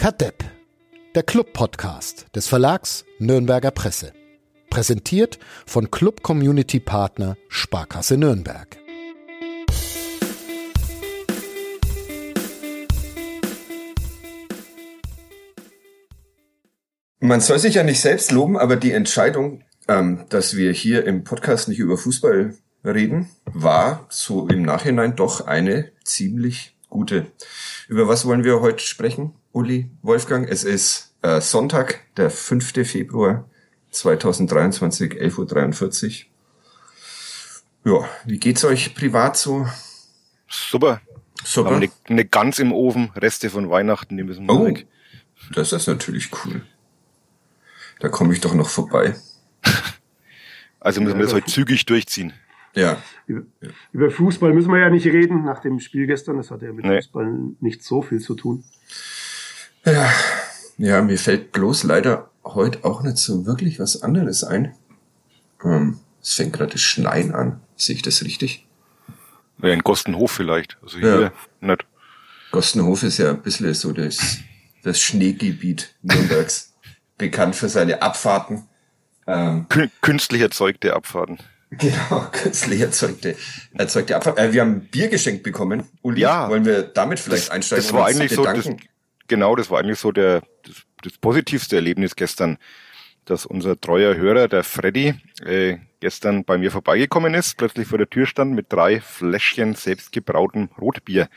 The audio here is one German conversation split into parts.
Kadepp, der Club-Podcast des Verlags Nürnberger Presse. Präsentiert von Club Community Partner Sparkasse Nürnberg. Man soll sich ja nicht selbst loben, aber die Entscheidung, ähm, dass wir hier im Podcast nicht über Fußball reden, war so im Nachhinein doch eine ziemlich gute. Über was wollen wir heute sprechen, Uli, Wolfgang? Es ist äh, Sonntag, der 5. Februar 2023, 11.43 Uhr. Ja, wie geht's euch privat so? Super. Super. Eine, eine Gans im Ofen, Reste von Weihnachten, die müssen wir oh, weg. Das ist natürlich cool. Da komme ich doch noch vorbei. also müssen wir das heute zügig durchziehen. Ja. Über, über, Fußball müssen wir ja nicht reden nach dem Spiel gestern. Das hat ja mit nee. Fußball nicht so viel zu tun. Ja. ja, mir fällt bloß leider heute auch nicht so wirklich was anderes ein. Ähm, es fängt gerade das Schneien an. Sehe ich das richtig? Ja, in Gostenhof vielleicht. Also hier ja. nicht. Gostenhof ist ja ein bisschen so das, das Schneegebiet Nürnbergs. bekannt für seine Abfahrten. Ähm, Künstlich erzeugte Abfahrten. Genau, künstlich erzeugte, erzeugte Abfahrt. Äh, wir haben Bier geschenkt bekommen. Uli, ja, wollen wir damit vielleicht das, einsteigen? Das war eigentlich so, das, genau, das war eigentlich so der, das, das positivste Erlebnis gestern, dass unser treuer Hörer, der Freddy, äh, gestern bei mir vorbeigekommen ist, plötzlich vor der Tür stand mit drei Fläschchen selbstgebrautem Rotbier.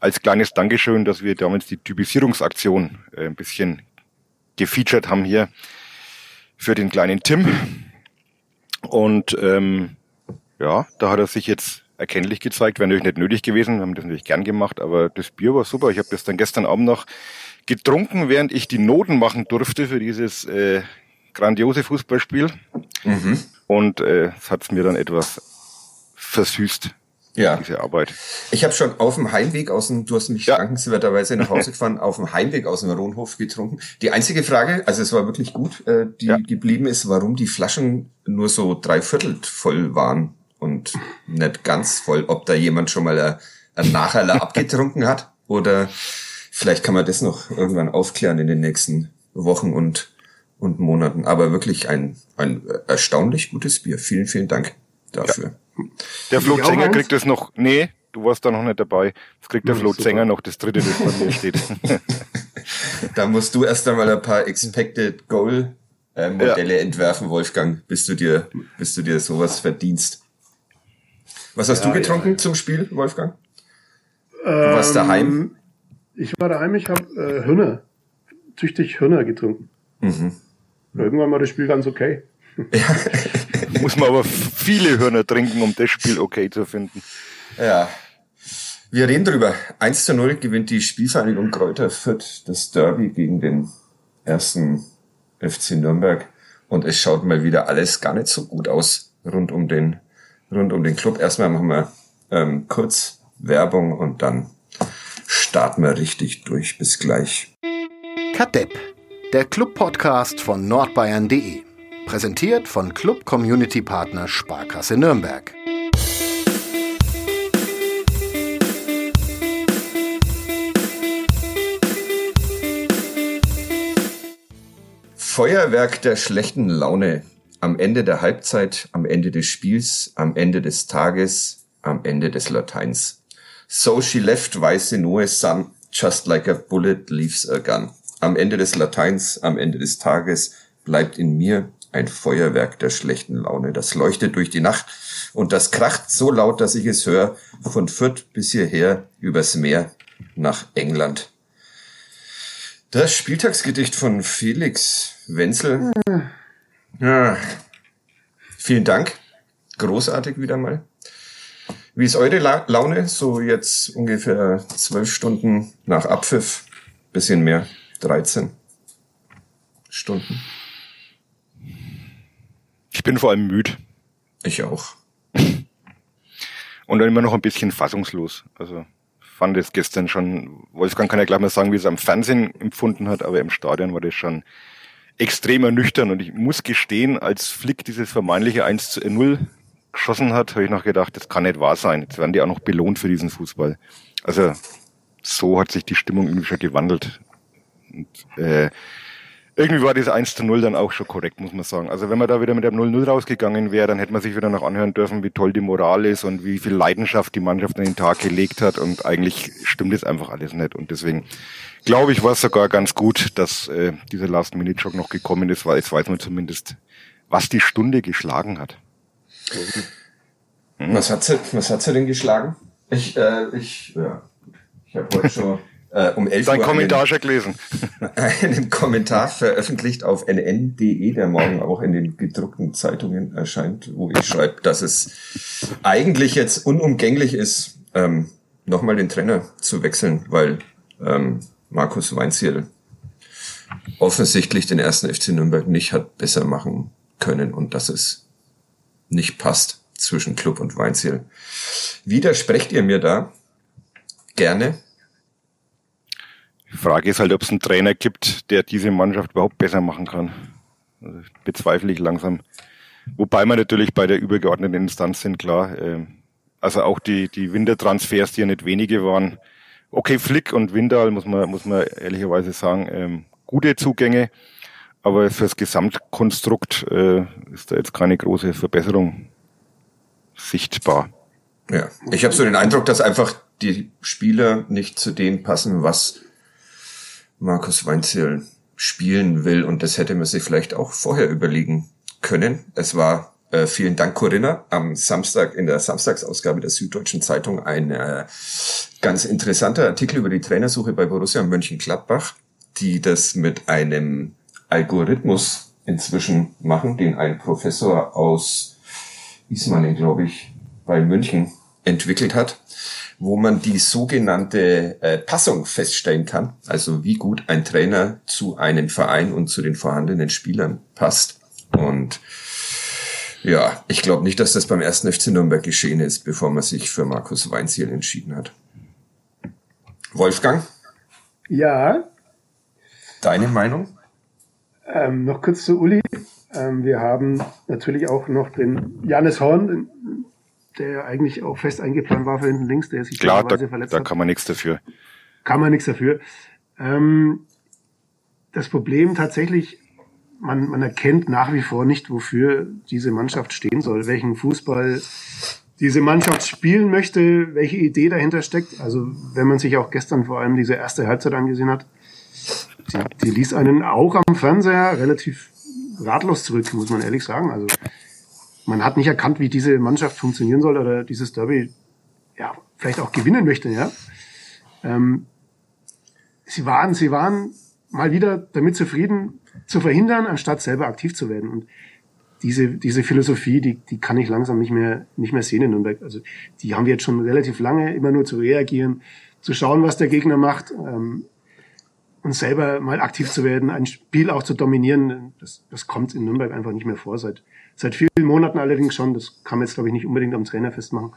Als kleines Dankeschön, dass wir damals die Typisierungsaktion äh, ein bisschen gefeatured haben hier für den kleinen Tim. Und ähm, ja, da hat er sich jetzt erkennlich gezeigt, wäre natürlich nicht nötig gewesen, wir haben das natürlich gern gemacht, aber das Bier war super. Ich habe das dann gestern Abend noch getrunken, während ich die Noten machen durfte für dieses äh, grandiose Fußballspiel. Mhm. Und äh, es hat mir dann etwas versüßt ja. diese Arbeit. Ich habe schon auf dem Heimweg aus dem, du hast mich ja. dankenswerterweise nach Hause gefahren, auf dem Heimweg aus dem Rohnhof getrunken. Die einzige Frage, also es war wirklich gut, äh, die ja. geblieben ist, warum die Flaschen nur so dreiviertel voll waren und nicht ganz voll. Ob da jemand schon mal ein, ein Nacherler abgetrunken hat oder vielleicht kann man das noch irgendwann aufklären in den nächsten Wochen und und Monaten. Aber wirklich ein, ein erstaunlich gutes Bier. Vielen, vielen Dank dafür. Ja. Der Flo Sänger kriegt es noch, nee, du warst da noch nicht dabei. Das kriegt der Flo Sänger noch das dritte, das bei mir steht. da musst du erst einmal ein paar Expected Goal äh, Modelle ja. entwerfen, Wolfgang, bis du dir, bis du dir sowas verdienst. Was hast ja, du getrunken ja. zum Spiel, Wolfgang? Du ähm, warst daheim? Ich war daheim, ich habe äh, Hühner, tüchtig Hühner getrunken. Mhm. Irgendwann war das Spiel ganz okay. Ja. Muss man aber viele Hörner trinken, um das Spiel okay zu finden. Ja. Wir reden drüber. 1 zu 0 gewinnt die Spielvereinigung Kräuter Fürth das Derby gegen den ersten FC Nürnberg. Und es schaut mal wieder alles gar nicht so gut aus rund um den, rund um den Club. Erstmal machen wir ähm, kurz Werbung und dann starten wir richtig durch. Bis gleich. Kadepp, der Club-Podcast von nordbayern.de. Präsentiert von Club Community Partner Sparkasse Nürnberg. Feuerwerk der schlechten Laune. Am Ende der Halbzeit, am Ende des Spiels, am Ende des Tages, am Ende des Lateins. So she left weiße Noah's Sun, just like a bullet leaves a gun. Am Ende des Lateins, am Ende des Tages bleibt in mir ein Feuerwerk der schlechten Laune. Das leuchtet durch die Nacht und das kracht so laut, dass ich es höre, von Fürth bis hierher übers Meer nach England. Das Spieltagsgedicht von Felix Wenzel. Ja. Vielen Dank. Großartig wieder mal. Wie ist eure La Laune? So jetzt ungefähr zwölf Stunden nach Abpfiff. Bisschen mehr. 13 Stunden. Ich bin vor allem müde. Ich auch. Und dann immer noch ein bisschen fassungslos. Also fand es gestern schon, Wolfgang kann ja gleich mal sagen, wie es am Fernsehen empfunden hat, aber im Stadion war das schon extrem ernüchternd. Und ich muss gestehen, als Flick dieses vermeintliche 1 zu 0 geschossen hat, habe ich noch gedacht, das kann nicht wahr sein. Jetzt werden die auch noch belohnt für diesen Fußball. Also so hat sich die Stimmung irgendwie schon gewandelt Und äh, irgendwie war das 1 zu 0 dann auch schon korrekt, muss man sagen. Also wenn man da wieder mit dem 0-0 rausgegangen wäre, dann hätte man sich wieder noch anhören dürfen, wie toll die Moral ist und wie viel Leidenschaft die Mannschaft an den Tag gelegt hat. Und eigentlich stimmt das einfach alles nicht. Und deswegen glaube ich, war es sogar ganz gut, dass äh, dieser Last-Minute-Jog noch gekommen ist, weil jetzt weiß man zumindest, was die Stunde geschlagen hat. Hm. Was hat sie, was hat sie denn geschlagen? Ich, äh, ich, ja, ich habe heute schon äh, um 11 Dein Uhr Kommentar schon gelesen. einen Kommentar veröffentlicht auf nn.de, der morgen auch in den gedruckten Zeitungen erscheint, wo ich schreibe, dass es eigentlich jetzt unumgänglich ist, ähm, nochmal den Trainer zu wechseln, weil ähm, Markus Weinziel offensichtlich den ersten FC Nürnberg nicht hat besser machen können und dass es nicht passt zwischen Club und Weinziel. Widersprecht ihr mir da? Gerne. Die Frage ist halt, ob es einen Trainer gibt, der diese Mannschaft überhaupt besser machen kann. Also bezweifle ich langsam. Wobei wir natürlich bei der übergeordneten Instanz sind, klar. Äh, also auch die, die Wintertransfers, die ja nicht wenige waren. Okay, Flick und Windal, muss man, muss man ehrlicherweise sagen, ähm, gute Zugänge. Aber fürs Gesamtkonstrukt äh, ist da jetzt keine große Verbesserung sichtbar. Ja, ich habe so den Eindruck, dass einfach die Spieler nicht zu dem passen, was Markus Weinziel spielen will. Und das hätte man sich vielleicht auch vorher überlegen können. Es war, äh, vielen Dank Corinna, am Samstag in der Samstagsausgabe der Süddeutschen Zeitung ein äh, ganz interessanter Artikel über die Trainersuche bei Borussia Mönchengladbach, die das mit einem Algorithmus inzwischen machen, den ein Professor aus Ismaning, glaube ich, bei München entwickelt hat wo man die sogenannte äh, Passung feststellen kann, also wie gut ein Trainer zu einem Verein und zu den vorhandenen Spielern passt. Und ja, ich glaube nicht, dass das beim ersten FC Nürnberg geschehen ist, bevor man sich für Markus Weinziel entschieden hat. Wolfgang? Ja. Deine Meinung? Ähm, noch kurz zu Uli. Ähm, wir haben natürlich auch noch den Janis Horn, der eigentlich auch fest eingeplant war für hinten links, der sich Klar, da, verletzt da kann man nichts dafür. Kann man nichts dafür. Ähm, das Problem tatsächlich, man, man erkennt nach wie vor nicht, wofür diese Mannschaft stehen soll, welchen Fußball diese Mannschaft spielen möchte, welche Idee dahinter steckt. Also wenn man sich auch gestern vor allem diese erste Halbzeit angesehen hat, die, die ließ einen auch am Fernseher relativ ratlos zurück, muss man ehrlich sagen. Also man hat nicht erkannt, wie diese Mannschaft funktionieren soll oder dieses Derby ja vielleicht auch gewinnen möchte. Ja, ähm, sie waren, sie waren mal wieder damit zufrieden, zu verhindern, anstatt selber aktiv zu werden. Und diese, diese Philosophie, die, die kann ich langsam nicht mehr, nicht mehr sehen in Nürnberg. Also, die haben wir jetzt schon relativ lange, immer nur zu reagieren, zu schauen, was der Gegner macht, ähm, und selber mal aktiv zu werden, ein Spiel auch zu dominieren. Das, das kommt in Nürnberg einfach nicht mehr vor. Seit, Seit vielen Monaten allerdings schon. Das kann man jetzt, glaube ich, nicht unbedingt am Trainer festmachen.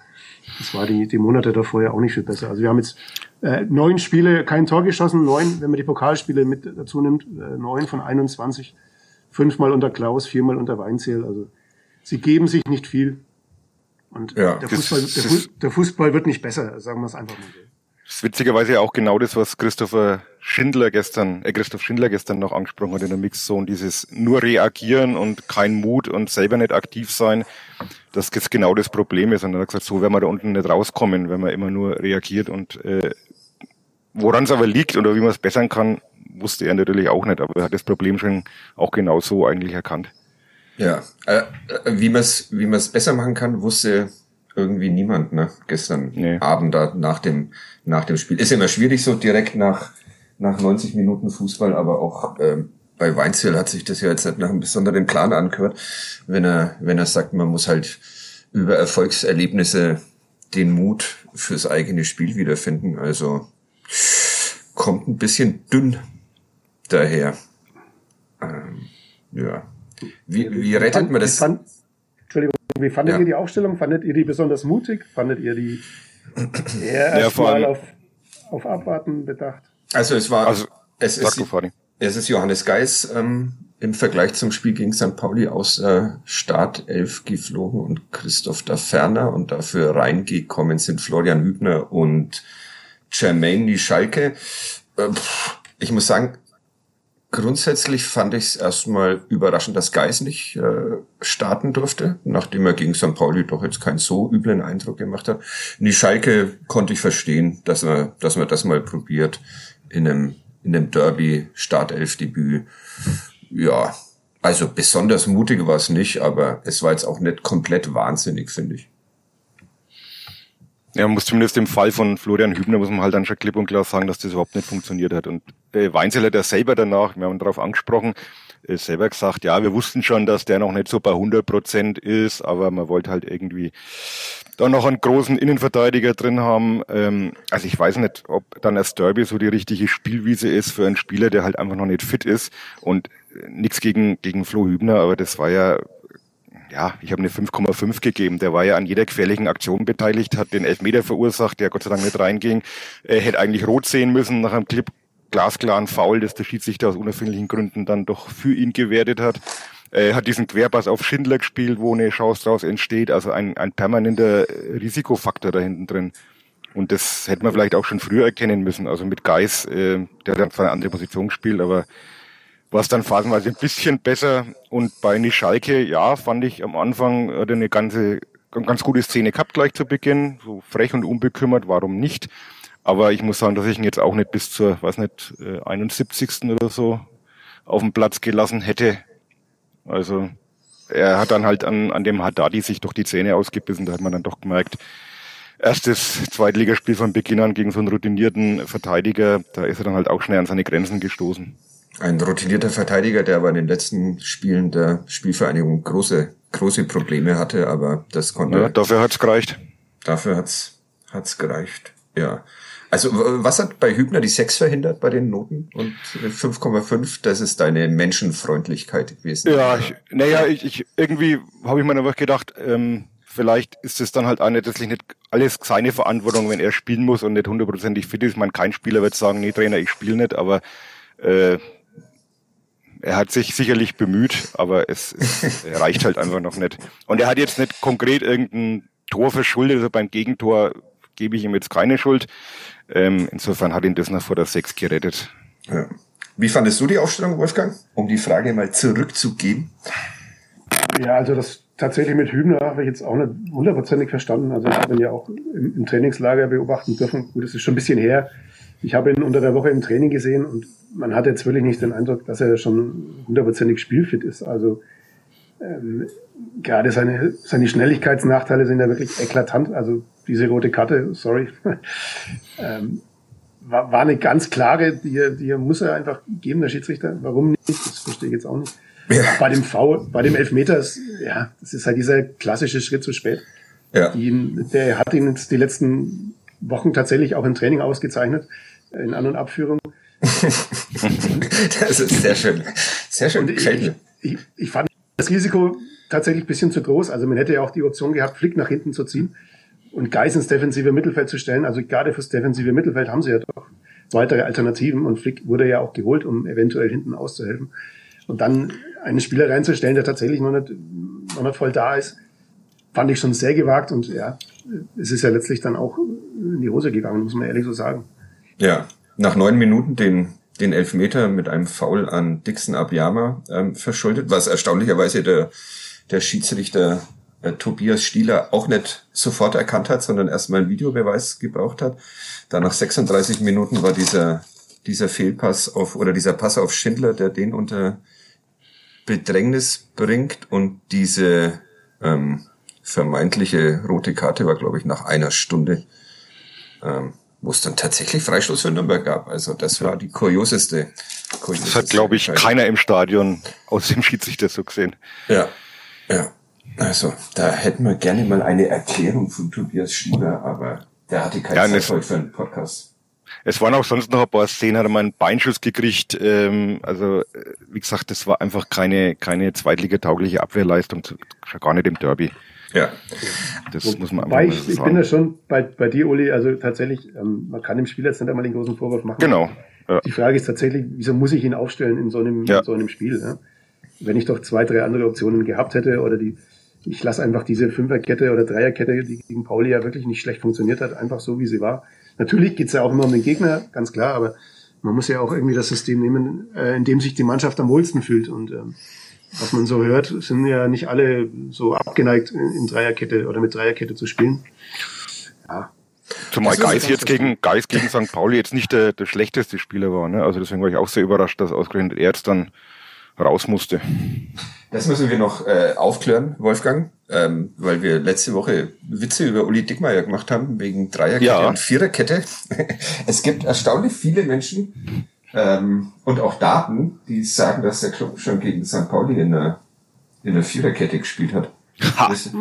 Das war die, die Monate davor ja auch nicht viel besser. Also wir haben jetzt äh, neun Spiele, kein Tor geschossen, neun, wenn man die Pokalspiele mit dazu nimmt, äh, neun von 21. Fünfmal unter Klaus, viermal unter Weinzierl. Also sie geben sich nicht viel. Und ja, der, Fußball, der, Fußball, der Fußball wird nicht besser, sagen wir es einfach mal so. Das ist witzigerweise auch genau das, was Christopher Schindler gestern, äh, Christoph Schindler gestern noch angesprochen hat in der Mixzone, dieses nur reagieren und kein Mut und selber nicht aktiv sein, dass das genau das Problem ist. Und er hat gesagt, so werden wir da unten nicht rauskommen, wenn man immer nur reagiert und äh, woran es aber liegt oder wie man es bessern kann, wusste er natürlich auch nicht, aber er hat das Problem schon auch genau so eigentlich erkannt. Ja, äh, wie man es wie man es besser machen kann, wusste irgendwie niemand, ne? Gestern nee. Abend da nach dem, nach dem Spiel. Ist immer schwierig so direkt nach, nach 90 Minuten Fußball, aber auch ähm, bei Weinziel hat sich das ja jetzt nicht nach einem besonderen Plan angehört, wenn er, wenn er sagt, man muss halt über Erfolgserlebnisse den Mut fürs eigene Spiel wiederfinden. Also kommt ein bisschen dünn daher. Ähm, ja. Wie, wie rettet man das? Wie fandet ja. ihr die Aufstellung? Fandet ihr die besonders mutig? Fandet ihr die eher erstmal auf, auf Abwarten bedacht? Also es war, also, es, ist, es ist Johannes Geis ähm, im Vergleich zum Spiel gegen St. Pauli aus äh, Startelf geflogen und Christoph da Ferner und dafür reingekommen sind Florian Hübner und Jermaine Schalke. Äh, ich muss sagen, grundsätzlich fand ich es erstmal überraschend, dass Geis nicht äh, starten durfte, nachdem er gegen St. Pauli doch jetzt keinen so üblen Eindruck gemacht hat. In die Schalke konnte ich verstehen, dass man, dass man das mal probiert in einem, in einem Derby Startelfdebüt. Ja, also besonders mutig war es nicht, aber es war jetzt auch nicht komplett wahnsinnig, finde ich. Ja, man muss zumindest im Fall von Florian Hübner, muss man halt dann schon klipp und klar sagen, dass das überhaupt nicht funktioniert hat. Und äh, Weinzel hat ja selber danach, wir haben darauf angesprochen, äh, selber gesagt, ja, wir wussten schon, dass der noch nicht so bei 100 Prozent ist, aber man wollte halt irgendwie da noch einen großen Innenverteidiger drin haben. Ähm, also ich weiß nicht, ob dann das Derby so die richtige Spielwiese ist für einen Spieler, der halt einfach noch nicht fit ist. Und äh, nichts gegen, gegen Flo Hübner, aber das war ja ja, ich habe eine 5,5 gegeben. Der war ja an jeder gefährlichen Aktion beteiligt, hat den Elfmeter verursacht, der Gott sei Dank nicht reinging. Er hätte eigentlich rot sehen müssen nach einem Clip glasklaren Foul, das der Schiedsrichter aus unerfindlichen Gründen dann doch für ihn gewertet hat. Er hat diesen Querpass auf Schindler gespielt, wo eine Chance daraus entsteht. Also ein, ein permanenter Risikofaktor da hinten drin. Und das hätte man vielleicht auch schon früher erkennen müssen. Also mit Geis, äh, der hat zwar eine andere Position gespielt, aber war es dann phasenweise ein bisschen besser. Und bei Nischalke, ja, fand ich am Anfang hat er eine ganze, ganz gute Szene gehabt gleich zu Beginn. So frech und unbekümmert, warum nicht? Aber ich muss sagen, dass ich ihn jetzt auch nicht bis zur, weiß nicht, 71. Äh, oder so auf dem Platz gelassen hätte. Also er hat dann halt an, an dem Haddadi sich doch die Zähne ausgebissen. Da hat man dann doch gemerkt, erstes Zweitligaspiel von Beginn an gegen so einen routinierten Verteidiger, da ist er dann halt auch schnell an seine Grenzen gestoßen. Ein routinierter Verteidiger, der aber in den letzten Spielen der Spielvereinigung große, große Probleme hatte, aber das konnte. Ja, dafür hat's gereicht. Dafür hat's, hat's gereicht. Ja. Also was hat bei Hübner die 6 verhindert bei den Noten und 5,5, das ist deine Menschenfreundlichkeit gewesen. Ja, ich, naja, ich, ich irgendwie habe ich mir einfach gedacht, ähm, vielleicht ist es dann halt auch nicht, letztlich nicht alles seine Verantwortung, wenn er spielen muss und nicht hundertprozentig fit ist. Man, kein Spieler wird sagen, nee Trainer, ich spiele nicht, aber äh, er hat sich sicherlich bemüht, aber es, es reicht halt einfach noch nicht. Und er hat jetzt nicht konkret irgendein Tor verschuldet, also beim Gegentor gebe ich ihm jetzt keine Schuld. Ähm, insofern hat ihn das noch vor der Sechs gerettet. Ja. Wie fandest du die Aufstellung, Wolfgang? Um die Frage mal zurückzugehen. Ja, also das tatsächlich mit Hübner habe ich jetzt auch nicht hundertprozentig verstanden. Also ich habe ihn ja auch im, im Trainingslager beobachten dürfen. Gut, das ist schon ein bisschen her. Ich habe ihn unter der Woche im Training gesehen und man hat jetzt wirklich nicht den Eindruck, dass er schon hundertprozentig spielfit ist. Also ähm, gerade seine, seine Schnelligkeitsnachteile sind ja wirklich eklatant. Also diese rote Karte, sorry, ähm, war, war eine ganz klare, die, die muss er einfach geben, der Schiedsrichter. Warum nicht? Das verstehe ich jetzt auch nicht. Ja. Bei dem V, bei dem Elfmeter ist, ja, das ist halt dieser klassische Schritt zu spät. Ja. Die, der hat ihn jetzt die letzten Wochen tatsächlich auch im Training ausgezeichnet, in An- und Abführung. Das ist sehr schön. Sehr schön. Ich, ich, ich, ich fand das Risiko tatsächlich ein bisschen zu groß. Also man hätte ja auch die Option gehabt, Flick nach hinten zu ziehen und Geis ins defensive Mittelfeld zu stellen. Also gerade fürs defensive Mittelfeld haben sie ja doch weitere Alternativen und Flick wurde ja auch geholt, um eventuell hinten auszuhelfen. Und dann einen Spieler reinzustellen, der tatsächlich noch nicht, noch nicht voll da ist, fand ich schon sehr gewagt und ja, es ist ja letztlich dann auch in die Hose gegangen, muss man ehrlich so sagen. Ja, nach neun Minuten den, den Elfmeter mit einem Foul an Dixon Abiyama ähm, verschuldet, was erstaunlicherweise der, der Schiedsrichter äh, Tobias Stieler auch nicht sofort erkannt hat, sondern erstmal einen Videobeweis gebraucht hat. Da nach 36 Minuten war dieser, dieser Fehlpass auf, oder dieser Pass auf Schindler, der den unter Bedrängnis bringt und diese ähm, vermeintliche rote Karte war, glaube ich, nach einer Stunde ähm, wo es dann tatsächlich Freistoß für Nürnberg gab. Also das war die kurioseste. kurioseste das hat, glaube ich, keiner im Stadion aus dem Schiedsrichter so gesehen. Ja, ja. Also da hätten wir gerne mal eine Erklärung von Tobias Schieber, aber der hatte keine ja, Zeit heute für einen Podcast. Es waren auch sonst noch ein paar Szenen, hat er mal einen Beinschuss gekriegt. Ähm, also wie gesagt, das war einfach keine keine zweitligataugliche Abwehrleistung, gar nicht im Derby. Ja. Das Wo, muss man einfach ich, sagen. ich bin da schon bei, bei dir, Uli, also tatsächlich, ähm, man kann dem Spieler jetzt nicht einmal den großen Vorwurf machen. Genau. Ja. Die Frage ist tatsächlich, wieso muss ich ihn aufstellen in so einem, ja. in so einem Spiel? Ja? Wenn ich doch zwei, drei andere Optionen gehabt hätte oder die, ich lasse einfach diese Fünferkette oder Dreierkette, die gegen Pauli ja wirklich nicht schlecht funktioniert hat, einfach so wie sie war. Natürlich geht's ja auch immer um den Gegner, ganz klar, aber man muss ja auch irgendwie das System nehmen, äh, in dem sich die Mannschaft am wohlsten fühlt. Und ähm, was man so hört, sind ja nicht alle so abgeneigt, in Dreierkette oder mit Dreierkette zu spielen. Ja. Zumal Geis jetzt gegen, Geis gegen St. Pauli jetzt nicht der, der schlechteste Spieler war. Ne? Also deswegen war ich auch sehr überrascht, dass ausgerechnet er jetzt dann raus musste. Das müssen wir noch äh, aufklären, Wolfgang, ähm, weil wir letzte Woche Witze über Uli Dickmeyer gemacht haben, wegen Dreierkette ja. und Viererkette. es gibt erstaunlich viele Menschen ähm, und auch Daten, die sagen, dass der Club schon gegen St. Pauli in der, in der Viererkette gespielt hat. Willst,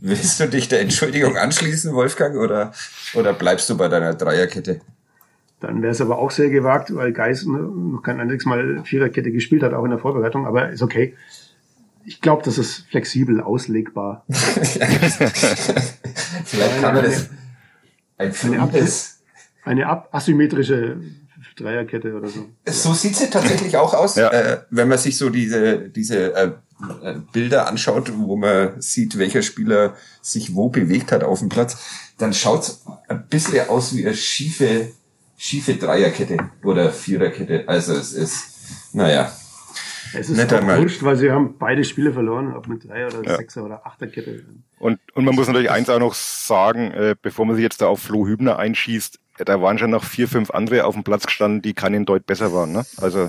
willst, du dich der Entschuldigung anschließen, Wolfgang, oder, oder bleibst du bei deiner Dreierkette? Dann wäre es aber auch sehr gewagt, weil Geis noch kein einziges Mal Viererkette gespielt hat, auch in der Vorbereitung, aber ist okay. Ich glaube, das ist flexibel auslegbar. Vielleicht kann man das ein fluides, eine, eine asymmetrische Dreierkette oder so. So sieht sie tatsächlich auch aus, ja. äh, wenn man sich so diese, diese äh, äh, Bilder anschaut, wo man sieht, welcher Spieler sich wo bewegt hat auf dem Platz, dann schaut's ein bisschen aus wie eine schiefe, schiefe Dreierkette oder Viererkette. Also es ist, naja, es ist auch wurscht, weil sie haben beide Spiele verloren, ob mit Dreier- oder ja. Sechser- oder Achterkette. Und, und man muss natürlich eins auch noch sagen, äh, bevor man sich jetzt da auf Flo Hübner einschießt, da waren schon noch vier, fünf andere auf dem Platz gestanden, die keinen Deut besser waren. Ne? Also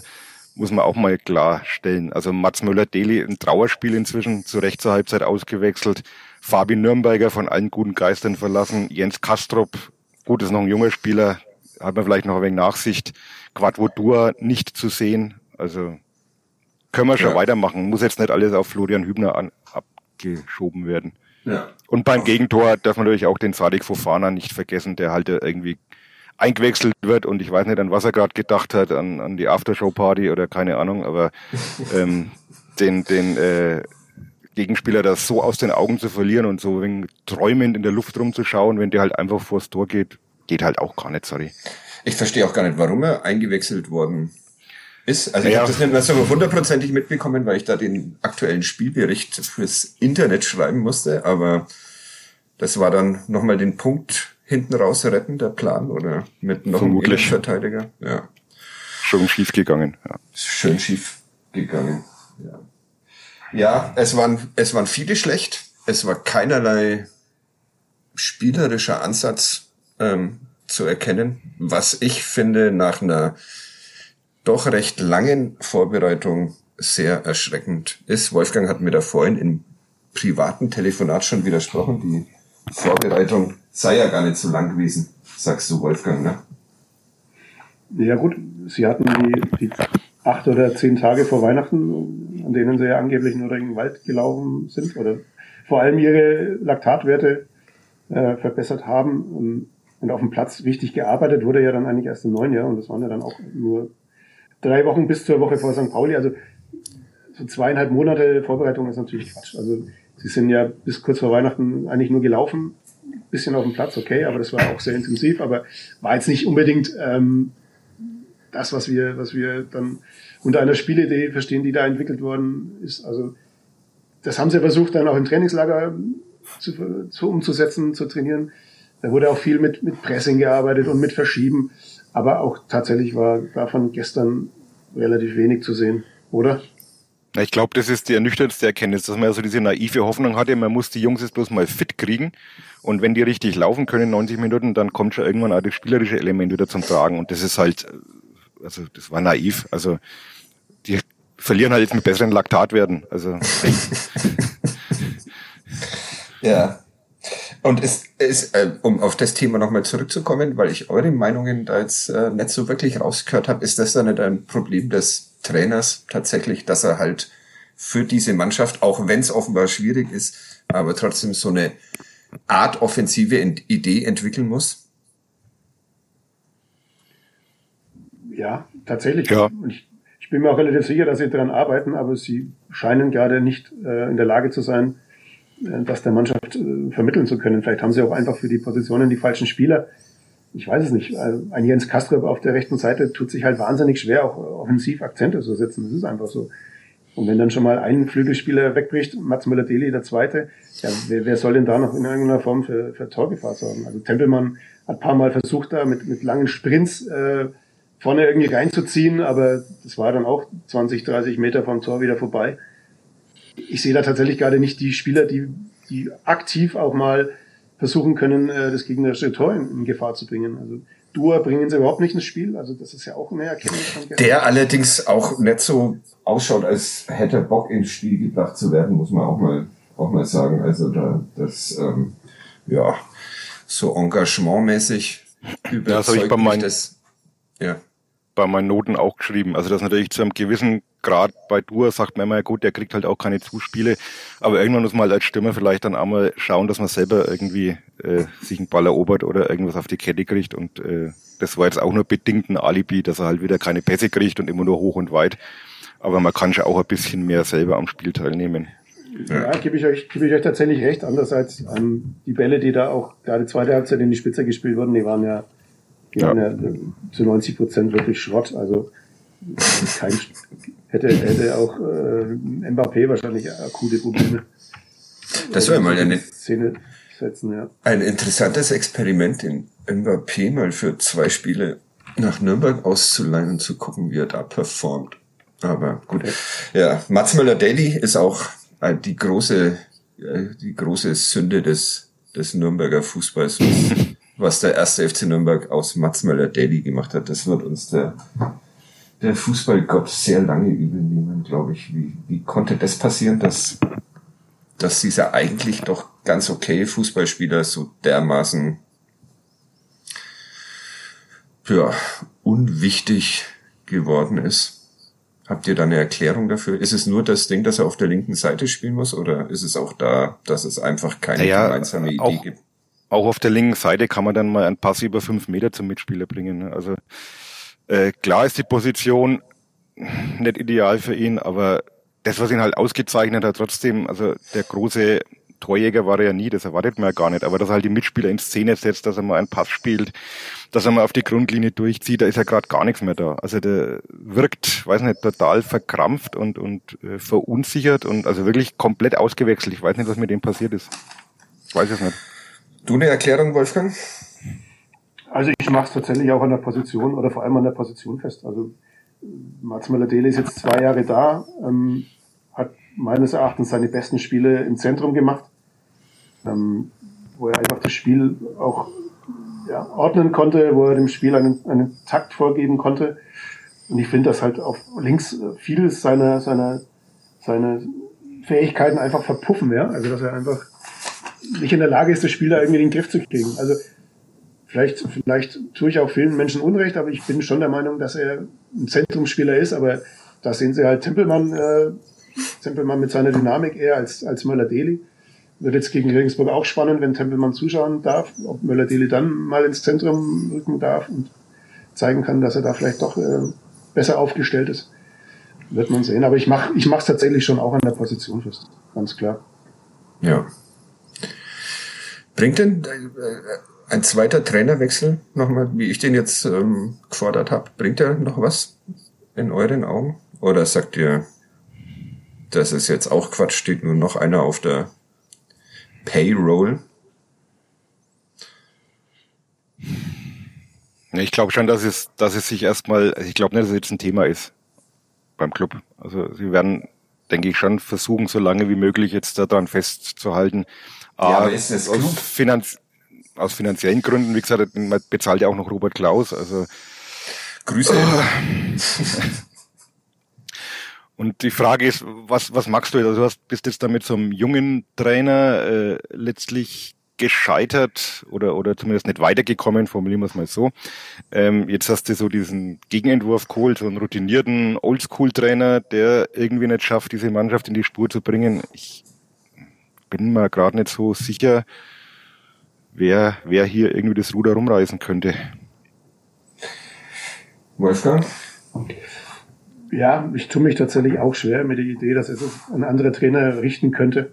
muss man auch mal klarstellen. Also Mats Müller-Deli, ein Trauerspiel inzwischen, zu Recht zur Halbzeit ausgewechselt. Fabi Nürnberger von allen guten Geistern verlassen. Jens Kastrop, gut, ist noch ein junger Spieler, hat man vielleicht noch ein wenig Nachsicht. Quadvodur nicht zu sehen. Also können wir schon ja. weitermachen. Muss jetzt nicht alles auf Florian Hübner an, abgeschoben werden. Ja. Und beim Gegentor darf man natürlich auch den Sadik Fofana nicht vergessen, der halt irgendwie eingewechselt wird und ich weiß nicht, an was er gerade gedacht hat, an, an die Aftershow-Party oder keine Ahnung, aber ähm, den, den äh, Gegenspieler das so aus den Augen zu verlieren und so wegen träumend in der Luft rumzuschauen, wenn der halt einfach vors Tor geht, geht halt auch gar nicht, sorry. Ich verstehe auch gar nicht, warum er eingewechselt worden ist. Also ich ja. habe das nicht mehr so hundertprozentig mitbekommen, weil ich da den aktuellen Spielbericht fürs Internet schreiben musste, aber das war dann nochmal den Punkt hinten raus retten, der Plan, oder mit noch Vermutlich. einem Verteidiger? Ja. Schon schief gegangen. Ja. Schön schief gegangen. Ja. ja, es waren, es waren viele schlecht. Es war keinerlei spielerischer Ansatz ähm, zu erkennen, was ich finde nach einer doch recht langen Vorbereitung sehr erschreckend ist. Wolfgang hat mir da vorhin im privaten Telefonat schon widersprochen. Die Vorbereitung sei ja gar nicht so lang gewesen, sagst du, Wolfgang, ne? Ja gut, sie hatten die, die acht oder zehn Tage vor Weihnachten, an denen sie ja angeblich nur durch den Wald gelaufen sind oder vor allem ihre Laktatwerte äh, verbessert haben und, auf dem Platz richtig gearbeitet wurde ja dann eigentlich erst im neuen Jahr und das waren ja dann auch nur drei Wochen bis zur Woche vor St. Pauli. Also so zweieinhalb Monate Vorbereitung ist natürlich Quatsch. Also sie sind ja bis kurz vor Weihnachten eigentlich nur gelaufen bisschen auf dem Platz, okay, aber das war auch sehr intensiv, aber war jetzt nicht unbedingt ähm, das, was wir, was wir dann unter einer Spielidee verstehen, die da entwickelt worden ist. Also das haben sie versucht, dann auch im Trainingslager zu, zu umzusetzen, zu trainieren. Da wurde auch viel mit, mit Pressing gearbeitet und mit Verschieben, aber auch tatsächlich war davon gestern relativ wenig zu sehen, oder? Ich glaube, das ist die ernüchterndste Erkenntnis, dass man ja so diese naive Hoffnung hatte, man muss die Jungs jetzt bloß mal fit kriegen. Und wenn die richtig laufen können, 90 Minuten, dann kommt schon irgendwann auch das spielerische Element wieder zum Tragen. Und das ist halt, also das war naiv. Also die verlieren halt jetzt mit besseren Laktatwerten. Also ja. Und es ist, äh, um auf das Thema nochmal zurückzukommen, weil ich eure Meinungen da jetzt äh, nicht so wirklich rausgehört habe, ist das dann nicht ein Problem des Trainers tatsächlich, dass er halt für diese Mannschaft, auch wenn es offenbar schwierig ist, aber trotzdem so eine Art offensive Idee entwickeln muss? Ja, tatsächlich. Ja. Ich, ich, bin mir auch relativ sicher, dass sie daran arbeiten, aber sie scheinen gerade nicht äh, in der Lage zu sein, äh, das der Mannschaft äh, vermitteln zu können. Vielleicht haben sie auch einfach für die Positionen die falschen Spieler ich weiß es nicht. Also ein Jens Kastrop auf der rechten Seite tut sich halt wahnsinnig schwer, auch offensiv Akzente zu setzen. Das ist einfach so. Und wenn dann schon mal ein Flügelspieler wegbricht, Mats Müller-Deli der Zweite, ja, wer, wer soll denn da noch in irgendeiner Form für, für Torgefahr sorgen? Also Tempelmann hat paar Mal versucht, da mit, mit langen Sprints äh, vorne irgendwie reinzuziehen, aber das war dann auch 20, 30 Meter vom Tor wieder vorbei. Ich sehe da tatsächlich gerade nicht die Spieler, die, die aktiv auch mal versuchen können, äh, das gegnerische Tor in, in Gefahr zu bringen. Also Dua bringen sie überhaupt nicht ins Spiel. Also das ist ja auch eine Erkenntnis. Von Der allerdings auch nicht so ausschaut, als hätte er Bock ins Spiel gebracht zu werden, muss man auch mal auch mal sagen. Also da das ähm, ja so engagementmäßig überzeugt ja, das habe ich bei meinen, das, ja. bei meinen Noten auch geschrieben. Also das natürlich zu einem gewissen Grad bei Dur sagt man immer, gut, der kriegt halt auch keine Zuspiele, aber irgendwann muss man halt als Stürmer vielleicht dann einmal schauen, dass man selber irgendwie äh, sich einen Ball erobert oder irgendwas auf die Kette kriegt und äh, das war jetzt auch nur bedingt ein Alibi, dass er halt wieder keine Pässe kriegt und immer nur hoch und weit. Aber man kann schon auch ein bisschen mehr selber am Spiel teilnehmen. Ja, gebe ich euch, gebe ich euch tatsächlich recht. Andererseits, ähm, die Bälle, die da auch gerade zweite Halbzeit in die Spitze gespielt wurden, die waren ja, die ja. waren ja zu 90 Prozent wirklich Schrott. Also kein, hätte, hätte auch äh, Mbappé wahrscheinlich akute Probleme. Das wäre mal eine Szene setzen, ja. Ein interessantes Experiment in Mbappé mal für zwei Spiele nach Nürnberg auszuleihen und zu gucken, wie er da performt. Aber gut. Ja, Mats Möller-Daly ist auch äh, die große, äh, die große Sünde des, des Nürnberger Fußballs, was, der erste FC Nürnberg aus Mats Möller-Daly gemacht hat. Das wird uns der, der Fußballgott sehr lange übel nehmen, glaube ich. Wie, wie konnte das passieren, dass, dass dieser eigentlich doch ganz okay Fußballspieler so dermaßen ja, unwichtig geworden ist? Habt ihr da eine Erklärung dafür? Ist es nur das Ding, dass er auf der linken Seite spielen muss oder ist es auch da, dass es einfach keine naja, gemeinsame Idee auch, gibt? Auch auf der linken Seite kann man dann mal einen Pass über fünf Meter zum Mitspieler bringen. Ne? Also äh, klar ist die Position nicht ideal für ihn, aber das, was ihn halt ausgezeichnet hat, trotzdem, also der große Torjäger war er ja nie, das erwartet man ja gar nicht, aber dass er halt die Mitspieler in Szene setzt, dass er mal einen Pass spielt, dass er mal auf die Grundlinie durchzieht, da ist ja gerade gar nichts mehr da. Also der wirkt, weiß nicht, total verkrampft und, und äh, verunsichert und also wirklich komplett ausgewechselt. Ich weiß nicht, was mit dem passiert ist. Ich weiß es nicht. Du eine Erklärung, Wolfgang? Also ich mache es tatsächlich auch an der Position oder vor allem an der Position fest. Also Mats Möller-Dele ist jetzt zwei Jahre da, ähm, hat meines Erachtens seine besten Spiele im Zentrum gemacht ähm, wo er einfach das Spiel auch ja, ordnen konnte, wo er dem Spiel einen, einen Takt vorgeben konnte. Und ich finde, dass halt auf links vieles seiner, seiner, seine Fähigkeiten einfach verpuffen, ja. Also dass er einfach nicht in der Lage ist, das Spiel da irgendwie in den Griff zu kriegen. Also vielleicht, vielleicht tue ich auch vielen Menschen Unrecht, aber ich bin schon der Meinung, dass er ein Zentrumsspieler ist, aber da sehen sie halt Tempelmann, äh, Tempelmann mit seiner Dynamik eher als, als Möller-Deli. Wird jetzt gegen Regensburg auch spannend, wenn Tempelmann zuschauen darf, ob Möller-Deli dann mal ins Zentrum rücken darf und zeigen kann, dass er da vielleicht doch äh, besser aufgestellt ist. Wird man sehen. Aber ich mache ich mach's tatsächlich schon auch an der Position fest. Ganz klar. Ja. Bringt denn äh, ein zweiter Trainerwechsel nochmal, wie ich den jetzt ähm, gefordert habe, bringt er noch was in euren Augen? Oder sagt ihr, das ist jetzt auch Quatsch, steht nur noch einer auf der Payroll? Ich glaube schon, dass es, dass es sich erstmal, ich glaube nicht, dass es jetzt ein Thema ist beim Club. Also sie werden, denke ich, schon versuchen, so lange wie möglich jetzt daran festzuhalten. Ja, aber ist es Finanz, aus finanziellen Gründen, wie gesagt, man bezahlt ja auch noch Robert Klaus, also Grüße. Und die Frage ist, was, was magst du jetzt? Also du hast, bist jetzt da mit so einem jungen Trainer äh, letztlich gescheitert oder, oder zumindest nicht weitergekommen, formulieren wir es mal so. Ähm, jetzt hast du so diesen Gegenentwurf geholt, so einen routinierten Oldschool-Trainer, der irgendwie nicht schafft, diese Mannschaft in die Spur zu bringen. Ich bin mir gerade nicht so sicher, wer, wer hier irgendwie das Ruder rumreißen könnte. Wolfgang? ja, ich tue mich tatsächlich auch schwer mit der Idee, dass es ein anderer Trainer richten könnte.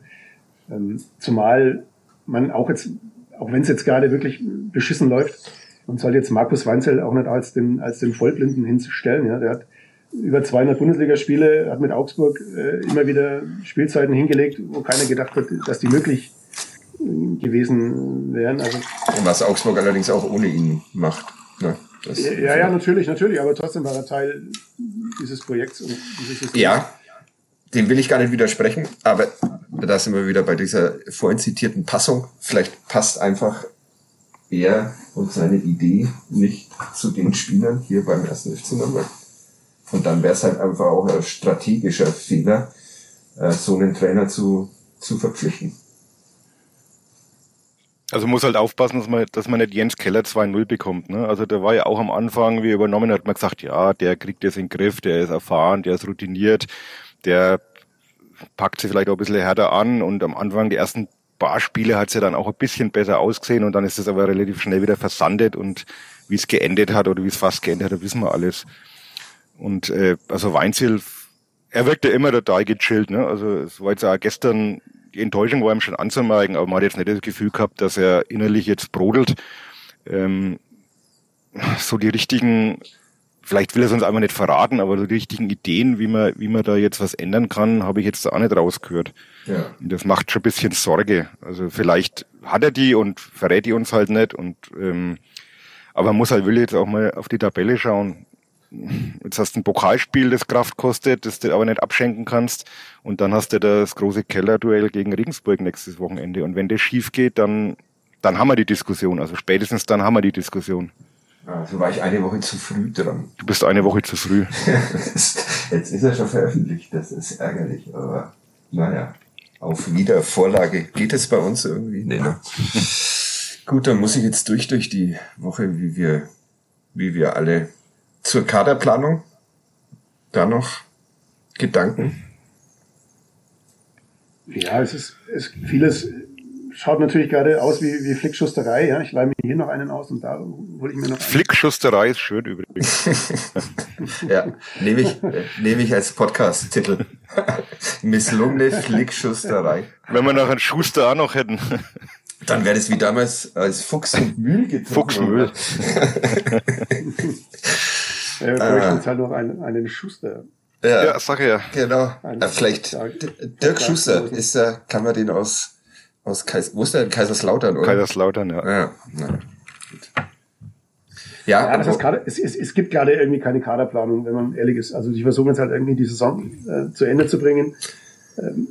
Ähm, zumal man auch jetzt, auch wenn es jetzt gerade wirklich beschissen läuft, man soll jetzt Markus Weinzel auch nicht als den, als den Vollblinden hinstellen. Ja. Der hat über 200 Bundesligaspiele, hat mit Augsburg äh, immer wieder Spielzeiten hingelegt, wo keiner gedacht hat, dass die möglich gewesen wären. Also, Was Augsburg allerdings auch ohne ihn macht. Ne? Das ja, ja, natürlich, natürlich, aber trotzdem war er Teil dieses Projekts und dieses Systems. Ja, dem will ich gar nicht widersprechen, aber da sind wir wieder bei dieser vorhin zitierten Passung. Vielleicht passt einfach er und seine Idee nicht zu den Spielern hier beim ersten FC Nürnberg. Und dann wäre es halt einfach auch ein strategischer Fehler, äh, so einen Trainer zu, zu verpflichten. Also muss halt aufpassen, dass man, dass man nicht Jens Keller 2-0 bekommt. Ne? Also der war ja auch am Anfang, wie er übernommen hat, man gesagt, ja, der kriegt das in den Griff, der ist erfahren, der ist routiniert, der packt sie vielleicht auch ein bisschen härter an und am Anfang die ersten paar Spiele hat es ja dann auch ein bisschen besser ausgesehen und dann ist es aber relativ schnell wieder versandet und wie es geendet hat oder wie es fast geendet hat, wissen wir alles. Und äh, also Weinziel, er wirkte immer total gechillt. Ne? Also es war jetzt auch gestern die Enttäuschung war ihm schon anzumerken, aber man hat jetzt nicht das Gefühl gehabt, dass er innerlich jetzt brodelt. Ähm, so die richtigen, vielleicht will er es uns einfach nicht verraten, aber so die richtigen Ideen, wie man, wie man da jetzt was ändern kann, habe ich jetzt auch nicht rausgehört. Ja. Und das macht schon ein bisschen Sorge. Also vielleicht hat er die und verrät die uns halt nicht und ähm, aber man muss halt will jetzt auch mal auf die Tabelle schauen jetzt hast du ein Pokalspiel, das Kraft kostet, das du aber nicht abschenken kannst. Und dann hast du das große Kellerduell gegen Regensburg nächstes Wochenende. Und wenn das schief geht, dann, dann haben wir die Diskussion. Also spätestens dann haben wir die Diskussion. Also war ich eine Woche zu früh dran. Du bist eine Woche zu früh. jetzt ist er schon veröffentlicht, das ist ärgerlich, aber naja, auf Wiedervorlage geht es bei uns irgendwie. Nee, ne? Gut, dann muss ich jetzt durch durch die Woche, wie wir, wie wir alle zur Kaderplanung da noch Gedanken? Ja, es ist, es, vieles schaut natürlich gerade aus wie, wie Flickschusterei. Ja? Ich leihe mir hier noch einen aus und da hole ich mir noch. Flickschusterei ist schön übrigens. ja, nehme ich, nehme ich als Podcast-Titel. Misslungene Flickschusterei. Wenn wir noch einen Schuster auch noch hätten. Dann wäre das wie damals als Fuchs und Mühl getroffen. Fuchs und Mühl. Ja, wir bräuchten jetzt halt noch einen, einen Schuster. Ja, ja sag ja. Genau. Äh, vielleicht Dirk Schuster ist er, kann man den aus, aus Kais, wo ist der? Kaiserslautern, oder? Kaiserslautern, ja. Ja, na, Ja, ja das ist gerade, es, es, es gibt gerade irgendwie keine Kaderplanung, wenn man ehrlich ist. Also die versuchen jetzt halt irgendwie die Saison äh, zu Ende zu bringen. Ähm,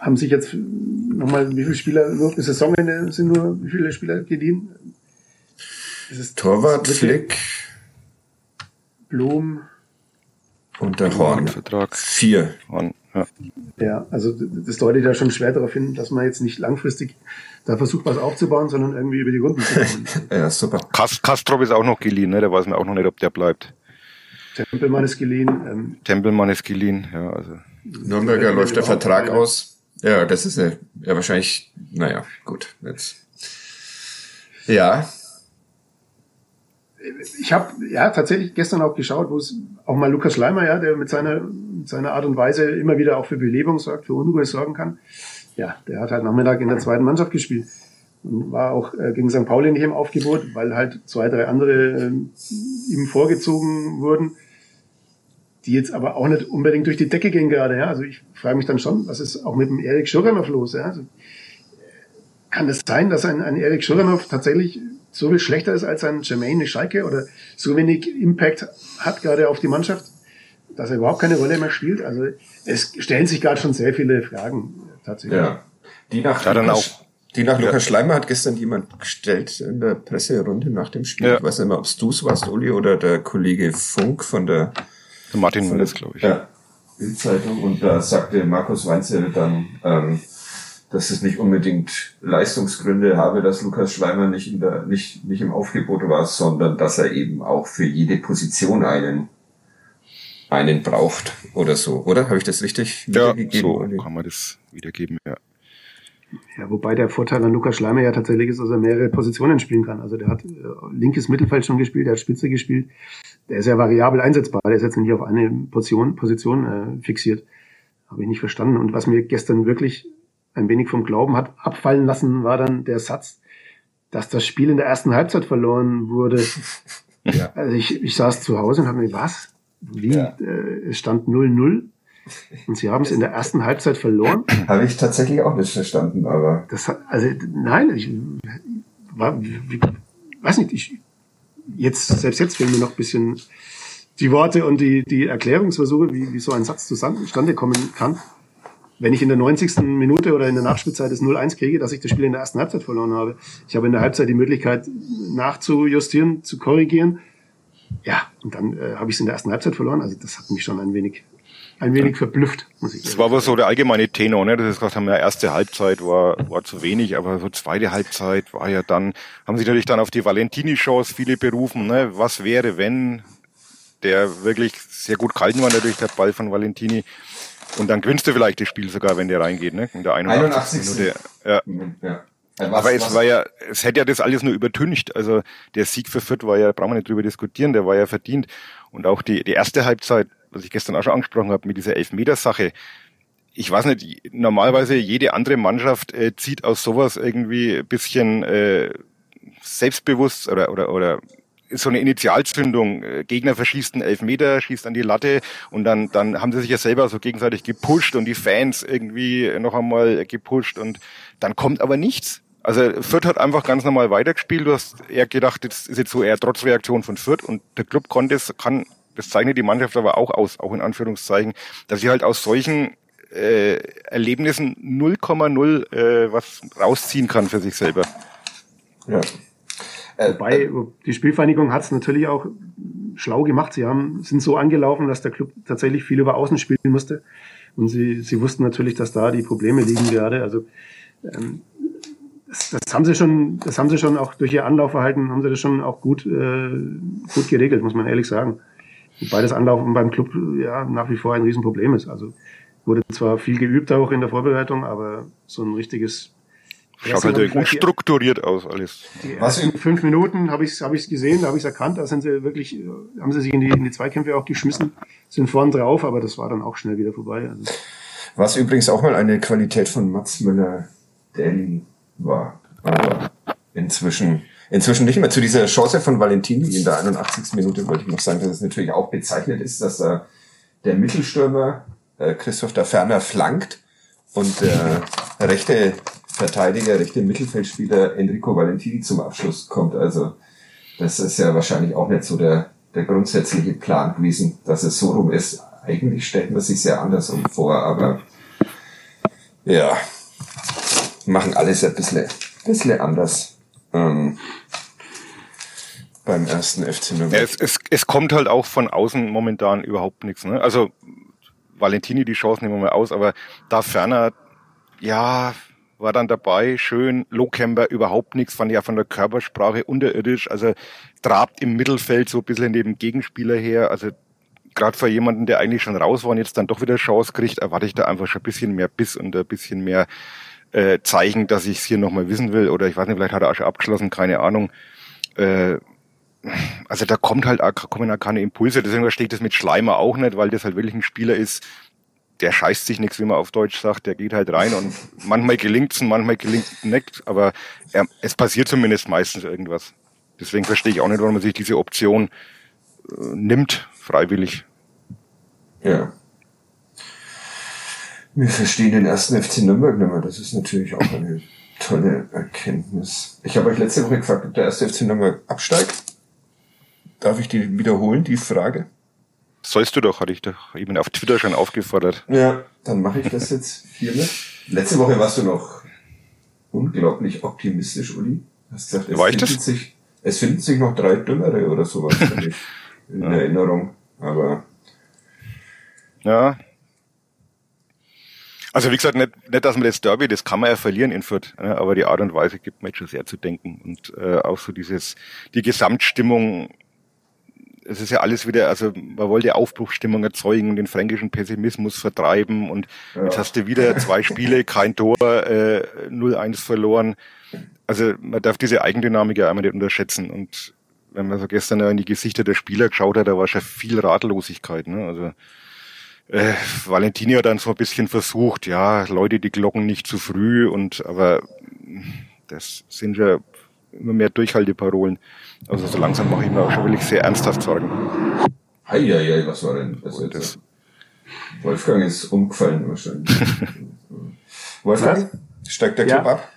haben sich jetzt nochmal, wie viele Spieler, nur Saisonende sind nur, wie viele Spieler geliehen? Torwart, Flick, Blum. Und der Horn. Vertrag. Vier. Horn, ja. ja, also das deutet ja schon schwer darauf hin, dass man jetzt nicht langfristig da versucht, was aufzubauen, sondern irgendwie über die Runden zu kommen. ja, super. Kast Kastrop ist auch noch geliehen, ne? Der weiß mir auch noch nicht, ob der bleibt. Tempelmann ist geliehen. Ähm, Tempelmann ist geliehen, ja, also. Nürnberger läuft der Vertrag aus. Ja, das ist ja, ja wahrscheinlich, naja, gut, jetzt. Ja, ich habe ja tatsächlich gestern auch geschaut, wo es auch mal Lukas Schleimer, ja, der mit seiner, mit seiner Art und Weise immer wieder auch für Belebung sorgt, für Unruhe sorgen kann. Ja, der hat halt Nachmittag in der zweiten Mannschaft gespielt und war auch äh, gegen St. Pauli nicht im Aufgebot, weil halt zwei, drei andere äh, ihm vorgezogen wurden, die jetzt aber auch nicht unbedingt durch die Decke gehen gerade. Ja, also ich frage mich dann schon, was ist auch mit dem Erik Schuranov los? Ja? Also, kann es sein, dass ein, ein Erik Schuranov tatsächlich so viel schlechter ist als ein Jermaine Schalke oder so wenig Impact hat gerade auf die Mannschaft, dass er überhaupt keine Rolle mehr spielt. Also es stellen sich gerade schon sehr viele Fragen tatsächlich. Ja. Die nach, ja, dann auch. Die nach Lukas Schleimer hat gestern jemand gestellt in der Presserunde nach dem Spiel. Ja. Ich weiß nicht mehr, ob es du warst, Uli, oder der Kollege Funk von der, Martin das, glaube ich. Ja, Bildzeitung. Und da sagte Markus Weinzel dann, ähm, dass es nicht unbedingt Leistungsgründe habe, dass Lukas Schleimer nicht, in der, nicht, nicht im Aufgebot war, sondern dass er eben auch für jede Position einen, einen braucht oder so, oder? Habe ich das richtig ja, wiedergegeben? so kann man das wiedergeben, ja. Ja, wobei der Vorteil an Lukas Schleimer ja tatsächlich ist, dass er mehrere Positionen spielen kann. Also der hat äh, linkes Mittelfeld schon gespielt, der hat Spitze gespielt. Der ist ja variabel einsetzbar. Der ist jetzt nicht auf eine Position, Position äh, fixiert. Habe ich nicht verstanden. Und was mir gestern wirklich ein wenig vom Glauben hat abfallen lassen, war dann der Satz, dass das Spiel in der ersten Halbzeit verloren wurde. Ja. Also ich, ich saß zu Hause und habe mir, was? Wie? Ja. Äh, es stand 0-0 und sie haben es in der ersten Halbzeit verloren. Habe ich tatsächlich auch nicht verstanden, aber. Das, also nein, ich war, wie, weiß nicht, ich jetzt, selbst jetzt fehlen mir noch ein bisschen die Worte und die, die Erklärungsversuche, wie, wie so ein Satz zustande kommen kann. Wenn ich in der 90. Minute oder in der Nachspielzeit das 0-1 kriege, dass ich das Spiel in der ersten Halbzeit verloren habe. Ich habe in der Halbzeit die Möglichkeit nachzujustieren, zu korrigieren. Ja, und dann äh, habe ich es in der ersten Halbzeit verloren. Also das hat mich schon ein wenig ein wenig verblüfft, muss ich sagen. Das war aber so der allgemeine Tenor, ne? Das ist gesagt haben, ja, erste Halbzeit war, war zu wenig, aber so zweite Halbzeit war ja dann, haben sich natürlich dann auf die Valentini-Shows viele berufen, ne? Was wäre, wenn der wirklich sehr gut gehalten war, natürlich der Ball von Valentini. Und dann gewinnst du vielleicht das Spiel sogar, wenn der reingeht, ne? In der 81. 81. Minute. Ja. ja. Was, aber es war ja, es hätte ja das alles nur übertüncht. Also der Sieg für Fürth war ja, brauchen wir nicht drüber diskutieren, der war ja verdient. Und auch die, die erste Halbzeit was ich gestern auch schon angesprochen habe, mit dieser Elfmetersache. Ich weiß nicht, normalerweise jede andere Mannschaft äh, zieht aus sowas irgendwie ein bisschen äh, selbstbewusst oder, oder, oder so eine Initialzündung. Äh, Gegner verschießt einen Elfmeter, schießt an die Latte und dann, dann haben sie sich ja selber so gegenseitig gepusht und die Fans irgendwie noch einmal gepusht und dann kommt aber nichts. Also Fürth hat einfach ganz normal weitergespielt. Du hast eher gedacht, das ist jetzt so eher Trotzreaktion von Fürth und der Club konnte es, kann das zeichnet die Mannschaft aber auch aus, auch in Anführungszeichen, dass sie halt aus solchen äh, Erlebnissen 0,0 äh, was rausziehen kann für sich selber. Ja. Äh, Wobei, äh, die Spielvereinigung hat es natürlich auch schlau gemacht. Sie haben, sind so angelaufen, dass der Club tatsächlich viel über Außen spielen musste. Und sie, sie wussten natürlich, dass da die Probleme liegen gerade. Also ähm, das, das haben sie schon, das haben sie schon auch durch ihr Anlaufverhalten haben sie das schon auch gut, äh, gut geregelt, muss man ehrlich sagen. Wobei das Anlaufen beim Club ja nach wie vor ein Riesenproblem ist. Also wurde zwar viel geübt auch in der Vorbereitung, aber so ein richtiges Schaut halt irgendwie strukturiert aus alles. Was in fünf Minuten habe ich es hab ich's gesehen, da habe ich es erkannt, da sind sie wirklich, haben sie sich in die, in die Zweikämpfe auch geschmissen, sind vorn drauf, aber das war dann auch schnell wieder vorbei. Also. Was übrigens auch mal eine Qualität von Mats Müller-Dähling war. Aber inzwischen Inzwischen nicht mehr zu dieser Chance von Valentini in der 81. Minute wollte ich noch sagen, dass es natürlich auch bezeichnet ist, dass äh, der Mittelstürmer äh, Christoph da Ferner flankt und der rechte Verteidiger, rechte Mittelfeldspieler Enrico Valentini zum Abschluss kommt. Also das ist ja wahrscheinlich auch nicht so der, der grundsätzliche Plan gewesen, dass es so rum ist. Eigentlich stellt man sich sehr anders um vor, aber ja, machen alles ein bisschen, bisschen anders. Ähm, beim ersten FC Nürnberg. Ja, es, es, es kommt halt auch von außen momentan überhaupt nichts. Ne? Also Valentini, die Chance nehmen wir mal aus, aber da ferner, ja, war dann dabei, schön, Lohkemper überhaupt nichts, fand ich ja von der Körpersprache unterirdisch, also trabt im Mittelfeld so ein bisschen neben Gegenspieler her, also gerade für jemanden, der eigentlich schon raus war und jetzt dann doch wieder Chance kriegt, erwarte ich da einfach schon ein bisschen mehr Biss und ein bisschen mehr äh, Zeichen, dass ich es hier nochmal wissen will. Oder ich weiß nicht, vielleicht hat er auch schon abgeschlossen, keine Ahnung. Äh, also da kommt halt auch, kommen auch keine Impulse. Deswegen verstehe ich das mit Schleimer auch nicht, weil das halt wirklich ein Spieler ist, der scheißt sich nichts, wie man auf Deutsch sagt, der geht halt rein und manchmal gelingt's und manchmal gelingt nicht, aber er, es passiert zumindest meistens irgendwas. Deswegen verstehe ich auch nicht, warum man sich diese Option äh, nimmt, freiwillig. Ja. Wir verstehen den ersten FC Nürnberg nicht mehr. Das ist natürlich auch eine tolle Erkenntnis. Ich habe euch letzte Woche gefragt, ob der erste FC Nürnberg absteigt. Darf ich die wiederholen, die Frage? Sollst du doch, hatte ich doch eben auf Twitter schon aufgefordert. Ja, dann mache ich das jetzt hiermit. Letzte Woche warst du noch unglaublich optimistisch, Uli. Hast gesagt, es, War finden, sich, es finden sich noch drei Dümmere oder sowas in ja. Erinnerung. Aber ja, also wie gesagt, nicht, nicht, dass man das Derby, das kann man ja verlieren in Fürth, ne, aber die Art und Weise gibt mir schon sehr zu denken und äh, auch so dieses, die Gesamtstimmung, es ist ja alles wieder, also man wollte Aufbruchstimmung erzeugen, den fränkischen Pessimismus vertreiben und ja. jetzt hast du wieder zwei Spiele, kein Tor, äh, 0-1 verloren. Also man darf diese Eigendynamik ja einmal nicht unterschätzen und wenn man so gestern in die Gesichter der Spieler geschaut hat, da war schon viel Ratlosigkeit. Ne? Also äh, Valentini hat dann so ein bisschen versucht, ja, Leute, die Glocken nicht zu früh und aber das sind ja immer mehr Durchhalteparolen. Also so langsam mache ich mir auch schon wirklich sehr ernsthaft Sorgen. Heieiei, was war denn das jetzt? Das Wolfgang ist umgefallen wahrscheinlich. Wolfgang, steigt der Club ja. ab?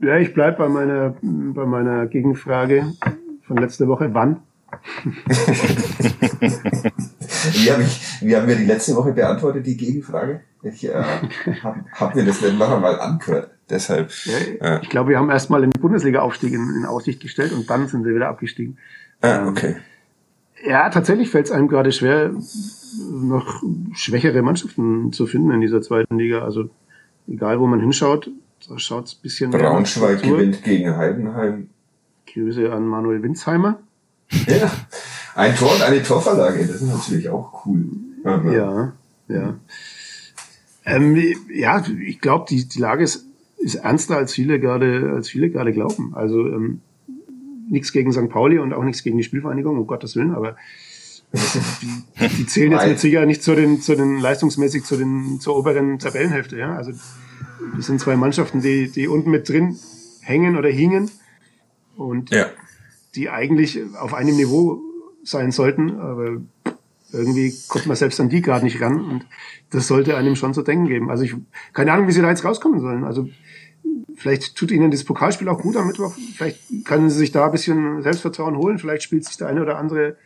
Ja, ich bleib bei meiner, bei meiner Gegenfrage. von letzter Woche. Wann? wie, hab ich, wie haben wir die letzte Woche beantwortet, die Gegenfrage? Ich äh, habe hab mir das nicht noch einmal angehört. Deshalb. Ja, ich glaube, wir haben erstmal den Bundesliga-Aufstieg in, in, Aussicht gestellt und dann sind sie wieder abgestiegen. Ah, okay. Ja, tatsächlich fällt es einem gerade schwer, noch schwächere Mannschaften zu finden in dieser zweiten Liga. Also egal, wo man hinschaut, da schaut es ein bisschen Braunschweig gewinnt gegen Heidenheim. Grüße an Manuel Winsheimer. Ja, ein Tor und eine Torverlage, das ist natürlich auch cool. Aber ja, ja. Ähm, ja, ich glaube, die, die Lage ist, ist ernster, als viele gerade, als viele gerade glauben. Also ähm, nichts gegen St. Pauli und auch nichts gegen die Spielvereinigung, um Gottes Willen, aber die, die zählen jetzt mit Sicherheit nicht zu den, zu den leistungsmäßig zu den, zur oberen Tabellenhälfte. Ja? Also das sind zwei Mannschaften, die, die unten mit drin hängen oder hingen und ja. die eigentlich auf einem Niveau sein sollten, aber irgendwie kommt man selbst an die gerade nicht ran und das sollte einem schon zu denken geben. Also ich keine Ahnung, wie sie da jetzt rauskommen sollen. Also vielleicht tut ihnen das Pokalspiel auch gut am Mittwoch. Vielleicht können sie sich da ein bisschen Selbstvertrauen holen. Vielleicht spielt sich der eine oder andere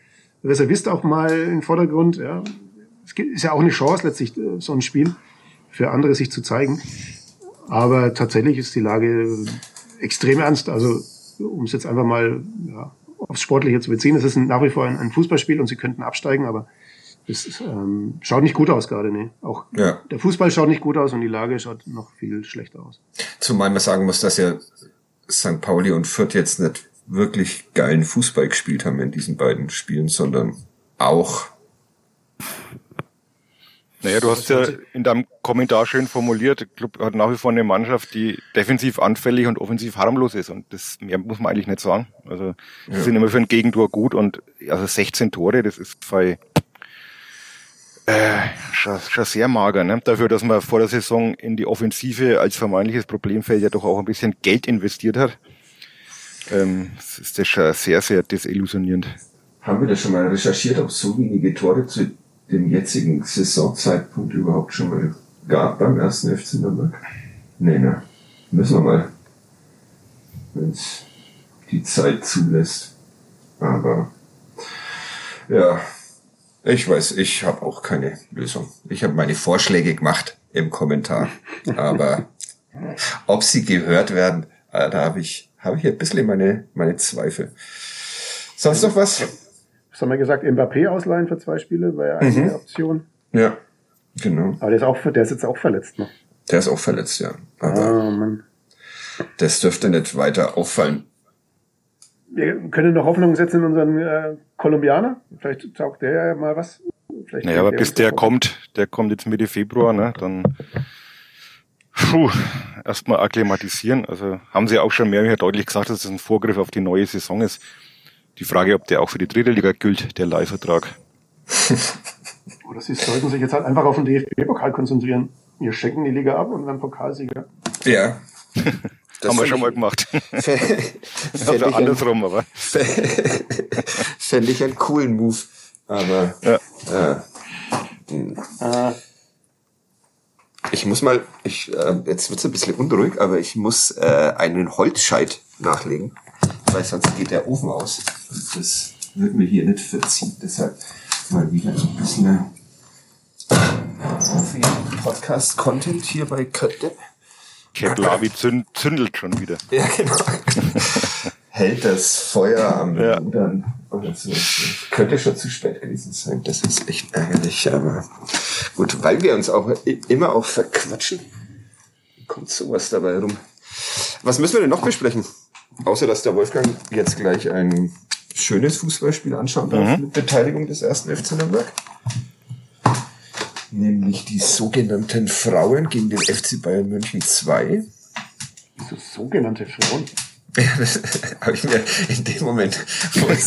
Reservist auch mal in den Vordergrund. Ja. Es ist ja auch eine Chance letztlich, äh, so ein Spiel für andere sich zu zeigen. Aber tatsächlich ist die Lage extrem ernst. Also um es jetzt einfach mal ja, aufs Sportliche zu beziehen, es ist nach wie vor ein, ein Fußballspiel und sie könnten absteigen, aber es ähm, schaut nicht gut aus gerade. Ne? Auch ja. der Fußball schaut nicht gut aus und die Lage schaut noch viel schlechter aus. Zumal man sagen muss, dass ja St. Pauli und Fürth jetzt nicht wirklich geilen Fußball gespielt haben in diesen beiden Spielen, sondern auch naja, du hast ja in deinem Kommentar schön formuliert, der Club hat nach wie vor eine Mannschaft, die defensiv anfällig und offensiv harmlos ist. Und das mehr muss man eigentlich nicht sagen. Also sie ja. sind immer für ein Gegentor gut und also 16 Tore, das ist bei äh, schon, sehr mager, ne? Dafür, dass man vor der Saison in die Offensive als vermeintliches Problemfeld ja doch auch ein bisschen Geld investiert hat. Ähm, ist das schon sehr, sehr desillusionierend. Haben wir das schon mal recherchiert, ob es so wenige Tore zu dem jetzigen Saisonzeitpunkt überhaupt schon mal gab beim ersten FC Nürnberg? Nee, ne. Müssen wir mal. Wenn es die Zeit zulässt. Aber ja, ich weiß, ich habe auch keine Lösung. Ich habe meine Vorschläge gemacht im Kommentar. Aber ob sie gehört werden, äh, da habe ich, hab ich ein bisschen meine, meine Zweifel. Sonst noch was? Was haben wir gesagt? Mbappé ausleihen für zwei Spiele war ja eine mhm. Option. Ja, genau. Aber der ist, auch, der ist jetzt auch verletzt noch. Der ist auch verletzt, ja. Aber oh, das dürfte nicht weiter auffallen. Wir können noch Hoffnung setzen in unseren äh, Kolumbianer. Vielleicht taugt der ja mal was. Vielleicht naja, aber bis der kommt, der kommt jetzt Mitte Februar, ne, dann puh, erstmal akklimatisieren. Also haben sie auch schon mehr deutlich gesagt, dass es ein Vorgriff auf die neue Saison ist. Die Frage, ob der auch für die dritte Liga gilt, der Leihvertrag. Oder sie sollten sich jetzt halt einfach auf den DFB-Pokal konzentrieren. Wir checken die Liga ab und dann Pokalsieger. Ja. Das haben wir schon mal gemacht. Oder andersrum, aber. Fände ich einen coolen Move. Aber ja. äh, ich muss mal, ich, äh, jetzt wird's ein bisschen unruhig, aber ich muss äh, einen Holzscheit nachlegen weil sonst geht der Ofen aus. Und das wird mir hier nicht verziehen. Deshalb mal wieder ein bisschen Podcast-Content hier bei Kötte. Keplavi zünd, zündelt schon wieder. Ja, genau. Hält das Feuer am ja. Rudern oder so. Könnte schon zu spät gewesen sein. Das ist echt ärgerlich, aber gut, weil wir uns auch immer auch verquatschen, kommt sowas dabei rum. Was müssen wir denn noch besprechen? Außer dass der Wolfgang jetzt gleich ein schönes Fußballspiel anschauen darf mhm. mit Beteiligung des ersten FC Nürnberg. Nämlich die sogenannten Frauen gegen den FC Bayern München 2. Wieso sogenannte Frauen? Ja, das habe ich mir in dem Moment, wo ich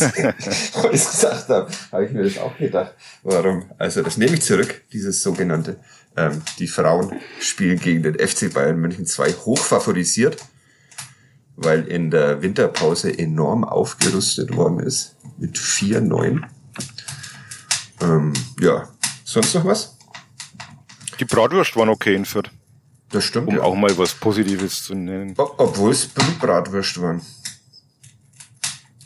es gesagt habe, habe ich mir das auch gedacht. Warum? Also das nehme ich zurück, dieses sogenannte. Ähm, die Frauen spielen gegen den FC Bayern München 2 hoch favorisiert weil in der Winterpause enorm aufgerüstet worden ist mit vier neuen. Ähm, ja, sonst noch was? Die Bratwurst waren okay in Fürth. Das stimmt. Um ja. auch mal was Positives zu nennen. Obwohl es Bratwurst waren.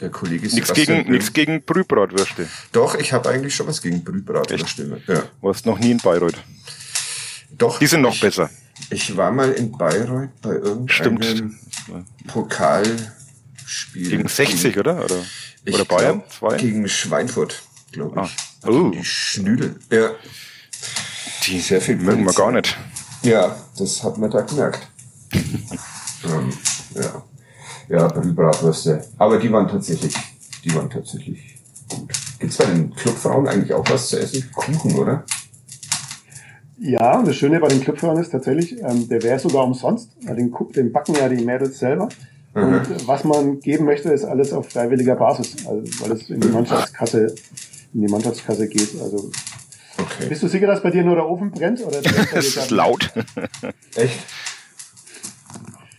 Der Kollege Nichts gegen, nichts gegen Brühbratwürste. Doch, ich habe eigentlich schon was gegen Brühbratwürste. Ja. Du warst noch nie in Bayreuth. Doch. Die sind noch ich, besser. Ich war mal in Bayreuth bei irgendeinem Stimmt. Pokalspiel. Gegen 60, oder? Oder, Ich oder Bayern? glaub, Zwei? Gegen Schweinfurt, glaube ich. Ah. Oh. Die Schnüdel. Ja. Die Sehr viel mögen wir gar nicht. ja, das hat man da gemerkt. ähm, ja. Ja, Brühbratwürste. Aber die waren tatsächlich, die waren tatsächlich gut. Gibt's bei den Clubfrauen eigentlich auch was zu essen? Kuchen, oder? Ja, und das Schöne bei den Clubfrauen ist tatsächlich, ähm, der wäre sogar umsonst. Weil Den, den backen ja die Mädels selber. Und äh, was man geben möchte, ist alles auf freiwilliger Basis, also, weil es in die Mannschaftskasse, in die Mannschaftskasse geht. Also Okay. bist du sicher, dass bei dir nur der Ofen brennt? Oder Es ist laut. Echt?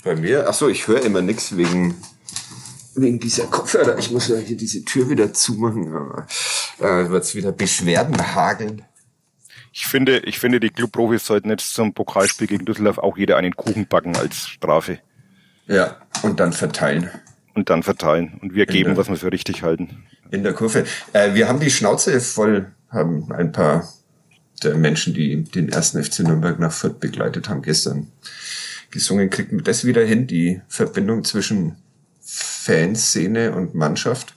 Bei mir? Ach so, ich höre immer nix wegen wegen dieser Kopfhörer. Ich muss ja hier diese Tür wieder zumachen. aber, Äh, wird's wieder Beschwerden hageln. Ich finde, ich finde, die Clubprofis sollten jetzt zum Pokalspiel gegen Düsseldorf auch jeder einen Kuchen backen als Strafe Ja, und dann verteilen und dann verteilen. Und wir geben, der- was wir für richtig halten. in der Kurve. Äh, wir haben die Schnauze voll, haben ein paar der Menschen, die den ersten FC Nürnberg nach Fürth begleitet haben, gestern gesungen. Kriegt man das wieder hin, die Verbindung zwischen Fanszene und Mannschaft?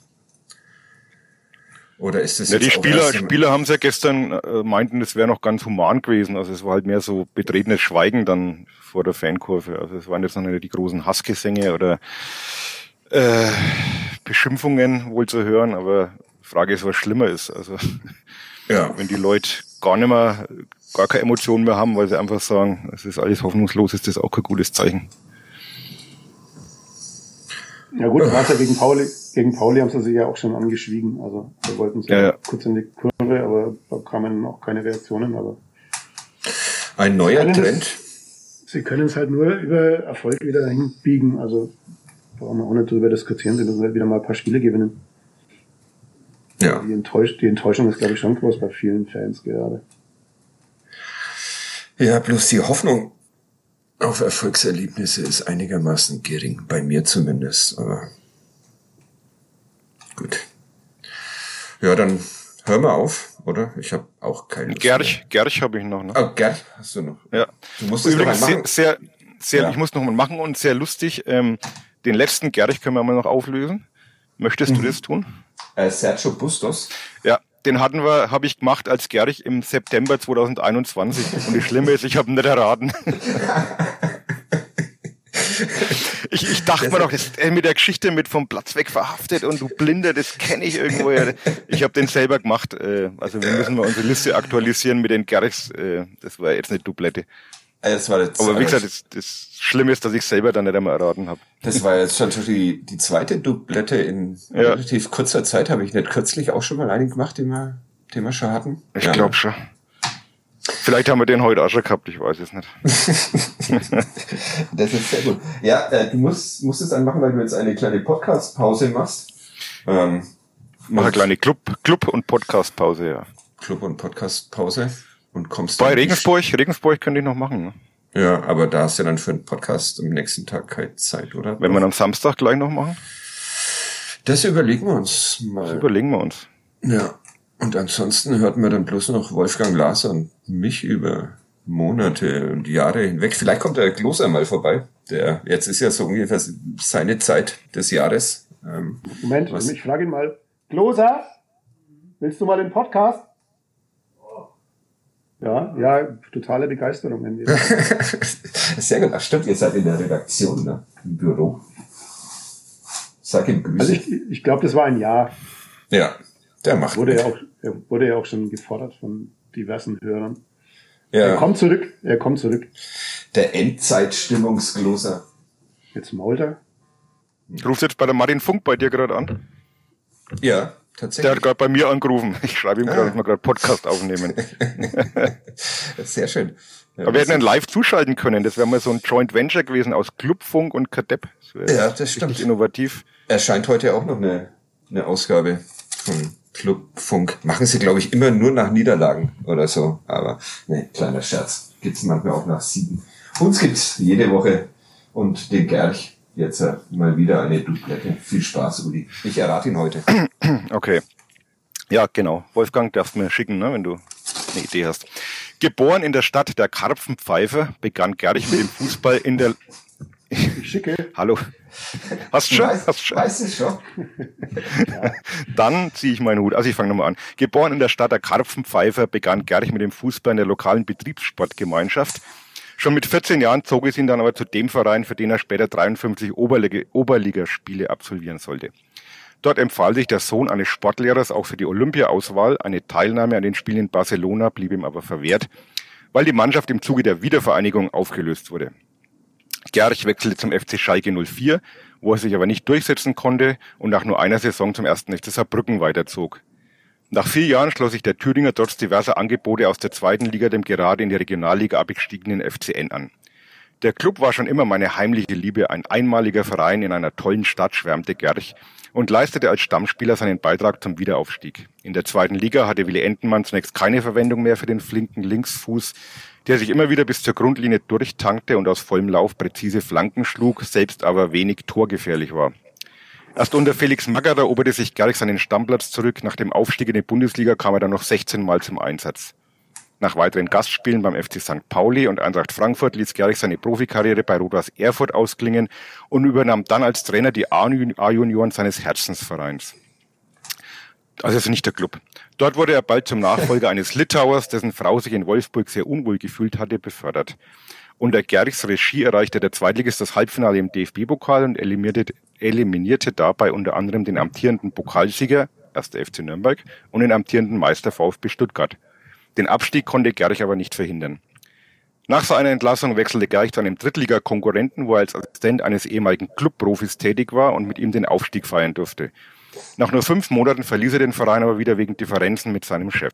Oder ist das Ja, die Spieler, Spieler haben es ja gestern äh, meinten, es wäre noch ganz human gewesen. Also es war halt mehr so betretenes Schweigen dann vor der Fankurve. Also es waren jetzt noch nicht die großen Hassgesänge oder äh, Beschimpfungen wohl zu hören, aber Frage ist, was schlimmer ist. Also Ja. wenn die Leute gar nicht mehr, gar keine Emotionen mehr haben, weil sie einfach sagen, es ist alles hoffnungslos, ist das auch kein gutes Zeichen. Ja gut, war ja gegen Pauli, gegen Pauli haben sie sich ja auch schon angeschwiegen. Also da wollten sie Ja, ja. kurz in die Kurve, aber da kamen auch keine Reaktionen. Aber Ein neuer das- Trend. sie können es halt nur über Erfolg wieder dahin biegen. Also brauchen wir auch nicht drüber diskutieren, sie müssen halt wieder mal ein paar Spiele gewinnen. Ja. Die, Enttäusch die Enttäuschung ist, glaube ich, schon groß bei vielen Fans gerade. Ja, bloß die Hoffnung auf Erfolgserlebnisse ist einigermaßen gering, bei mir zumindest, aber gut. Ja, dann hören wir auf, oder? Ich habe auch keine Lust Gerch, Gerch habe ich noch. Ne? Oh, Gerd, hast du noch? Ja. Du musst es Übrigens mal sehr, machen. sehr, sehr Ja. ich muss noch mal machen und sehr lustig. Ähm, den letzten Gerch können wir mal noch auflösen. Möchtest Mhm. du das tun? Äh, Sergio Bustos. Ja, den hatten wir, habe ich gemacht als Gerch im September 2021. Und das Schlimme ist, ich habe ihn nicht erraten. Ich, ich dachte mir doch, das, mit der Geschichte mit vom Platz weg verhaftet und du Blinder, das kenne ich irgendwo. Ja. Ich habe den selber gemacht. Äh, also wir müssen mal unsere Liste aktualisieren mit den Gerchs. Äh, das war jetzt eine Dublette. Äh, Das war jetzt, Aber wie gesagt, das, das Schlimme ist, dass ich selber dann nicht einmal erraten habe. das war jetzt schon die, die zweite Dublette in Ja. relativ kurzer Zeit. Habe ich nicht kürzlich auch schon mal einen gemacht, den wir, den wir schon hatten? Ich Ja. glaube schon. Vielleicht haben wir den heute auch schon gehabt, ich weiß es nicht. Das ist sehr gut. Ja, äh, du musst, musst es dann machen, weil du jetzt eine kleine Podcast-Pause machst. Ähm, Mach eine kleine Club, Club und Podcast-Pause, ja. Club- und Podcast-Pause und kommst Bei Regensburg, Regensburg könnte ich noch machen, ne? Ja, aber da hast du dann für einen Podcast am nächsten Tag keine Zeit, oder? Wenn wir am Samstag gleich noch machen, das überlegen wir uns das mal. überlegen wir uns. Ja. Und ansonsten hört man dann bloß noch Wolfgang Laser und mich über Monate und Jahre hinweg. Vielleicht kommt der Gloser mal vorbei. Der, jetzt ist ja so ungefähr seine Zeit des Jahres. Ähm, Moment, Was? ich frage ihn mal. Gloser, willst du mal den Podcast? Ja, ja, totale Begeisterung. Wir Sehr gut. Ach stimmt, ihr seid in der Redaktion, ne? Im Büro. Sag ihm Grüße. also ich, ich glaube, das war ein Jahr. ja, der macht Wurde mit. ja, auch, er wurde ja auch schon gefordert von diversen Hörern. ja, Er kommt zurück, er kommt zurück. der Endzeitstimmungsgloser. Jetzt mault er. Du rufst jetzt bei der Martin Funk bei dir gerade an. Ja, Der hat tatsächlich. gerade bei mir angerufen. Ich schreibe ihm gerade, Ah. dass wir gerade Podcast aufnehmen. Sehr schön. Ja, Aber wir hätten ihn live zuschalten können. Das wäre mal so ein Joint Venture gewesen aus Clubfunk und Kadepp. Das Ja, das stimmt. innovativ. erscheint heute auch noch eine, eine Ausgabe von Clubfunk. Machen sie, glaube ich, immer nur nach Niederlagen oder so. Aber ne, kleiner Scherz. Gibt's manchmal auch nach Siegen. Uns gibt's jede Woche und den Gerch jetzt äh, mal wieder eine Dublette. Viel Spaß, Uli. Ich errate ihn heute. Okay. Ja, genau. Wolfgang, darfst du mir schicken, ne, wenn du eine Idee hast. Geboren in der Stadt der Karpfenpfeife, begann Gerich mit dem Fußball in der... Ich schicke. Hallo. Hast du schon? Weiß, Hast du schon? weißt du schon? Dann ziehe ich meinen Hut. Also ich fange nochmal an. Geboren in der Stadt der Karpfenpfeifer begann Gerich mit dem Fußball in der lokalen Betriebssportgemeinschaft. Schon mit 14 Jahren zog es ihn dann aber zu dem Verein, für den er später 53 Oberliga Oberligaspiele absolvieren sollte. Dort empfahl sich der Sohn eines Sportlehrers auch für die Olympia-Auswahl. Eine Teilnahme an den Spielen in Barcelona blieb ihm aber verwehrt, weil die Mannschaft im Zuge der Wiedervereinigung aufgelöst wurde. Gerch wechselte zum FC Schalke 04, wo er sich aber nicht durchsetzen konnte und nach nur einer Saison zum ersten FC Saarbrücken weiterzog. Nach vier Jahren schloss sich der Thüringer trotz diverser Angebote aus der zweiten Liga dem gerade in die Regionalliga abgestiegenen FCN an. Der Club war schon immer meine heimliche Liebe, ein einmaliger Verein in einer tollen Stadt, schwärmte Gerch und leistete als Stammspieler seinen Beitrag zum Wiederaufstieg. In der zweiten Liga hatte Willi Entenmann zunächst keine Verwendung mehr für den flinken Linksfuß, der sich immer wieder bis zur Grundlinie durchtankte und aus vollem Lauf präzise Flanken schlug, selbst aber wenig torgefährlich war. Erst unter Felix Magath eroberte sich Gerch seinen Stammplatz zurück. Nach dem Aufstieg in die Bundesliga kam er dann noch 16 Mal zum Einsatz. Nach weiteren Gastspielen beim FC St. Pauli und Eintracht Frankfurt ließ Gerich seine Profikarriere bei Rot-Weiß Erfurt ausklingen und übernahm dann als Trainer die A-Junioren seines Herzensvereins. Also es ist nicht der Club. Dort wurde er bald zum Nachfolger eines Litauers, dessen Frau sich in Wolfsburg sehr unwohl gefühlt hatte, befördert. Unter Gerichs Regie erreichte der Zweitligist das Halbfinale im DFB-Pokal und eliminierte, eliminierte dabei unter anderem den amtierenden Pokalsieger, 1. FC Nürnberg, und den amtierenden Meister VfB Stuttgart. Den Abstieg konnte Gerich aber nicht verhindern. Nach seiner Entlassung wechselte Gerich zu einem Drittliga-Konkurrenten, wo er als Assistent eines ehemaligen Clubprofis tätig war und mit ihm den Aufstieg feiern durfte. Nach nur fünf Monaten verließ er den Verein aber wieder wegen Differenzen mit seinem Chef.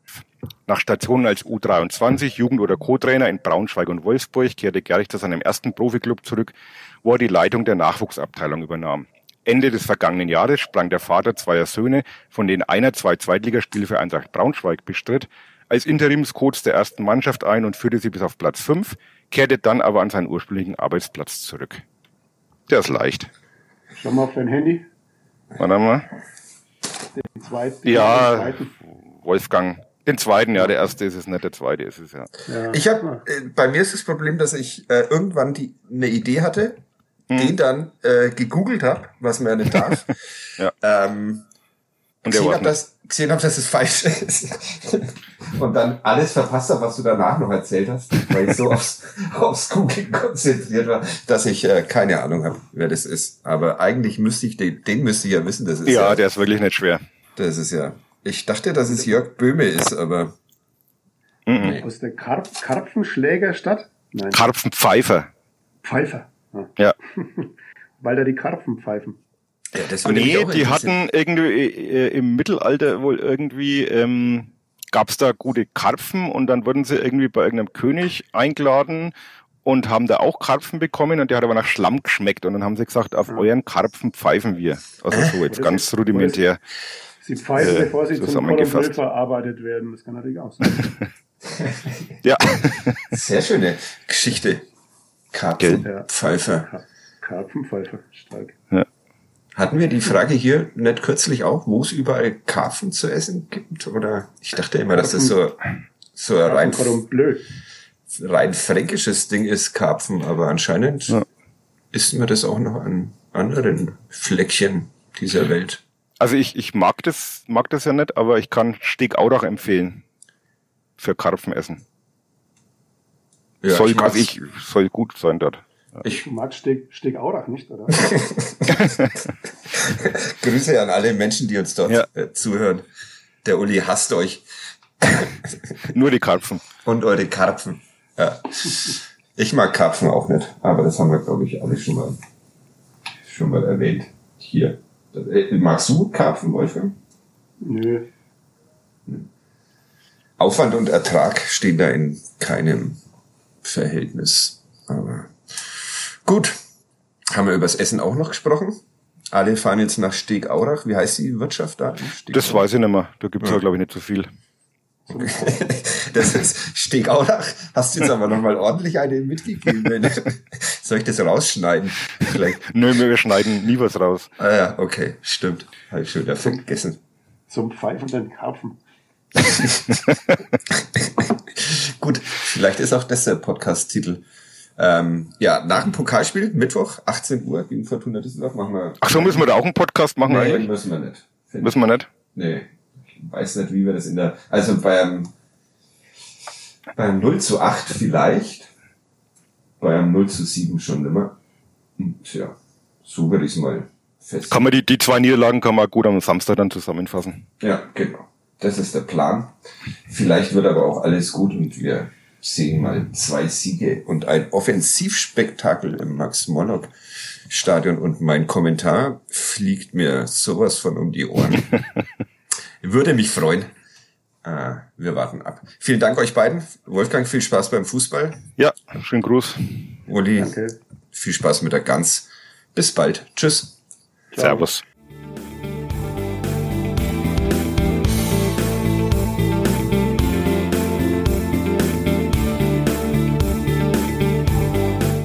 Nach Stationen als U23, Jugend- oder Co-Trainer in Braunschweig und Wolfsburg kehrte Gerich zu seinem ersten Profiklub zurück, wo er die Leitung der Nachwuchsabteilung übernahm. Ende des vergangenen Jahres sprang der Vater zweier Söhne, von denen einer zwei Zweitligaspiele für Eintracht Braunschweig bestritt, als Interimscoach der ersten Mannschaft ein und führte sie bis auf Platz fünf, kehrte dann aber an seinen ursprünglichen Arbeitsplatz zurück. Der ist leicht. Schau mal auf dein Handy. Warte mal. Den zweiten. Ja, Den zweiten. Wolfgang. Den zweiten, ja, der erste ist es nicht, der zweite ist es ja. Ja. Ich habe, äh, bei mir ist das Problem, dass ich äh, irgendwann die eine Idee hatte, den dann äh, gegoogelt habe, was man ja nicht darf. Ja. ähm, Und der gesehen habe, dass, gesehen hab, dass es falsch ist. Und dann alles verpasst habe, was du danach noch erzählt hast, weil ich so aufs, aufs Googlen konzentriert war, dass ich äh, keine Ahnung habe, wer das ist. Aber eigentlich müsste ich den, den müsste ich ja wissen. Das ist Ja, ja, der ist wirklich nicht schwer. das ist ja. Ich dachte, dass es Jörg Böhme ist, aber Mhm. Aus der Karp Karpfenschlägerstadt? Nein, Karpfenpfeifer. Pfeifer. Ja. Ja. Weil da die Karpfen pfeifen. ja, das würde Nee, auch die hatten irgendwie äh, im Mittelalter wohl irgendwie, ähm, gab's da gute Karpfen und dann wurden sie irgendwie bei irgendeinem König eingeladen und haben da auch Karpfen bekommen und der hat aber nach Schlamm geschmeckt und dann haben sie gesagt, auf euren Karpfen pfeifen wir. Also so jetzt ganz rudimentär. Sie pfeifen, Äh, bevor sie zum Bleu verarbeitet werden. Das kann natürlich auch sein. Ja. Sehr schöne Geschichte. Karpfen, Gell? Ja. Pfeifer. Karpfenpfeifer, stark. Hatten wir die Frage hier nicht kürzlich auch, wo es überall Karpfen zu essen gibt? Oder ich dachte immer, dass das so, so ein rein, rein fränkisches Ding ist, Karpfen, aber anscheinend Ja. isst man das auch noch an anderen Fleckchen dieser Welt. Also ich, ich mag das, mag das ja nicht, aber ich kann Stegaurach empfehlen. Für Karpfen essen. Ja, soll, ich also ich, soll gut sein dort. ich Du magst Steg, Stegaurach nicht, oder? grüße an alle Menschen, die uns dort Ja. äh, zuhören. Der Uli hasst euch Nur die Karpfen. und eure Karpfen. Ja. Ich mag Karpfen auch nicht, aber das haben wir, glaube ich, alle schon mal, schon mal erwähnt. Hier. Äh, Magst du Karpfen, Wolfgang? Nö. Aufwand und Ertrag stehen da in keinem Verhältnis. Aber gut. Haben wir übers Essen auch noch gesprochen? Alle fahren jetzt nach Stegaurach. Wie heißt die Wirtschaft da? Das Stegaurach? weiß ich nicht mehr. Da gibt's ja, glaube ich, nicht so viel. Das ist Stegaulach. Hast du jetzt aber nochmal ordentlich eine mitgegeben. Soll ich das rausschneiden? Vielleicht. Nö, wir schneiden nie was raus. Ah ja, okay, stimmt. Habe ich schon wieder vergessen. Zum pfeifenden Karpfen. Gut, vielleicht ist auch das der Podcast-Titel. Ähm, ja, nach dem Pokalspiel, Mittwoch, 18 Uhr gegen Fortuna Düsseldorf, machen wir. Ach so, müssen wir da auch einen Podcast machen nee, eigentlich? müssen wir nicht. Müssen wir nicht? Nee. Ich weiß nicht, wie wir das in der, also beim, beim 0 zu 8 vielleicht, beim 0 zu 7 schon immer. Tja, so würde ich es mal fest. Kann man die, die zwei Niederlagen kann man gut am Samstag dann zusammenfassen. Ja, genau. Das ist der Plan. Vielleicht wird aber auch alles gut und wir sehen mal zwei Siege und ein Offensivspektakel im Max-Morlock-Stadion und mein Kommentar fliegt mir sowas von um die Ohren. Würde mich freuen. Äh, wir warten ab. Vielen Dank euch beiden. Wolfgang, viel Spaß beim Fußball. Ja, schönen Gruß. Uli, Danke. viel Spaß mit der Gans. Bis bald. Tschüss. Ciao. Servus.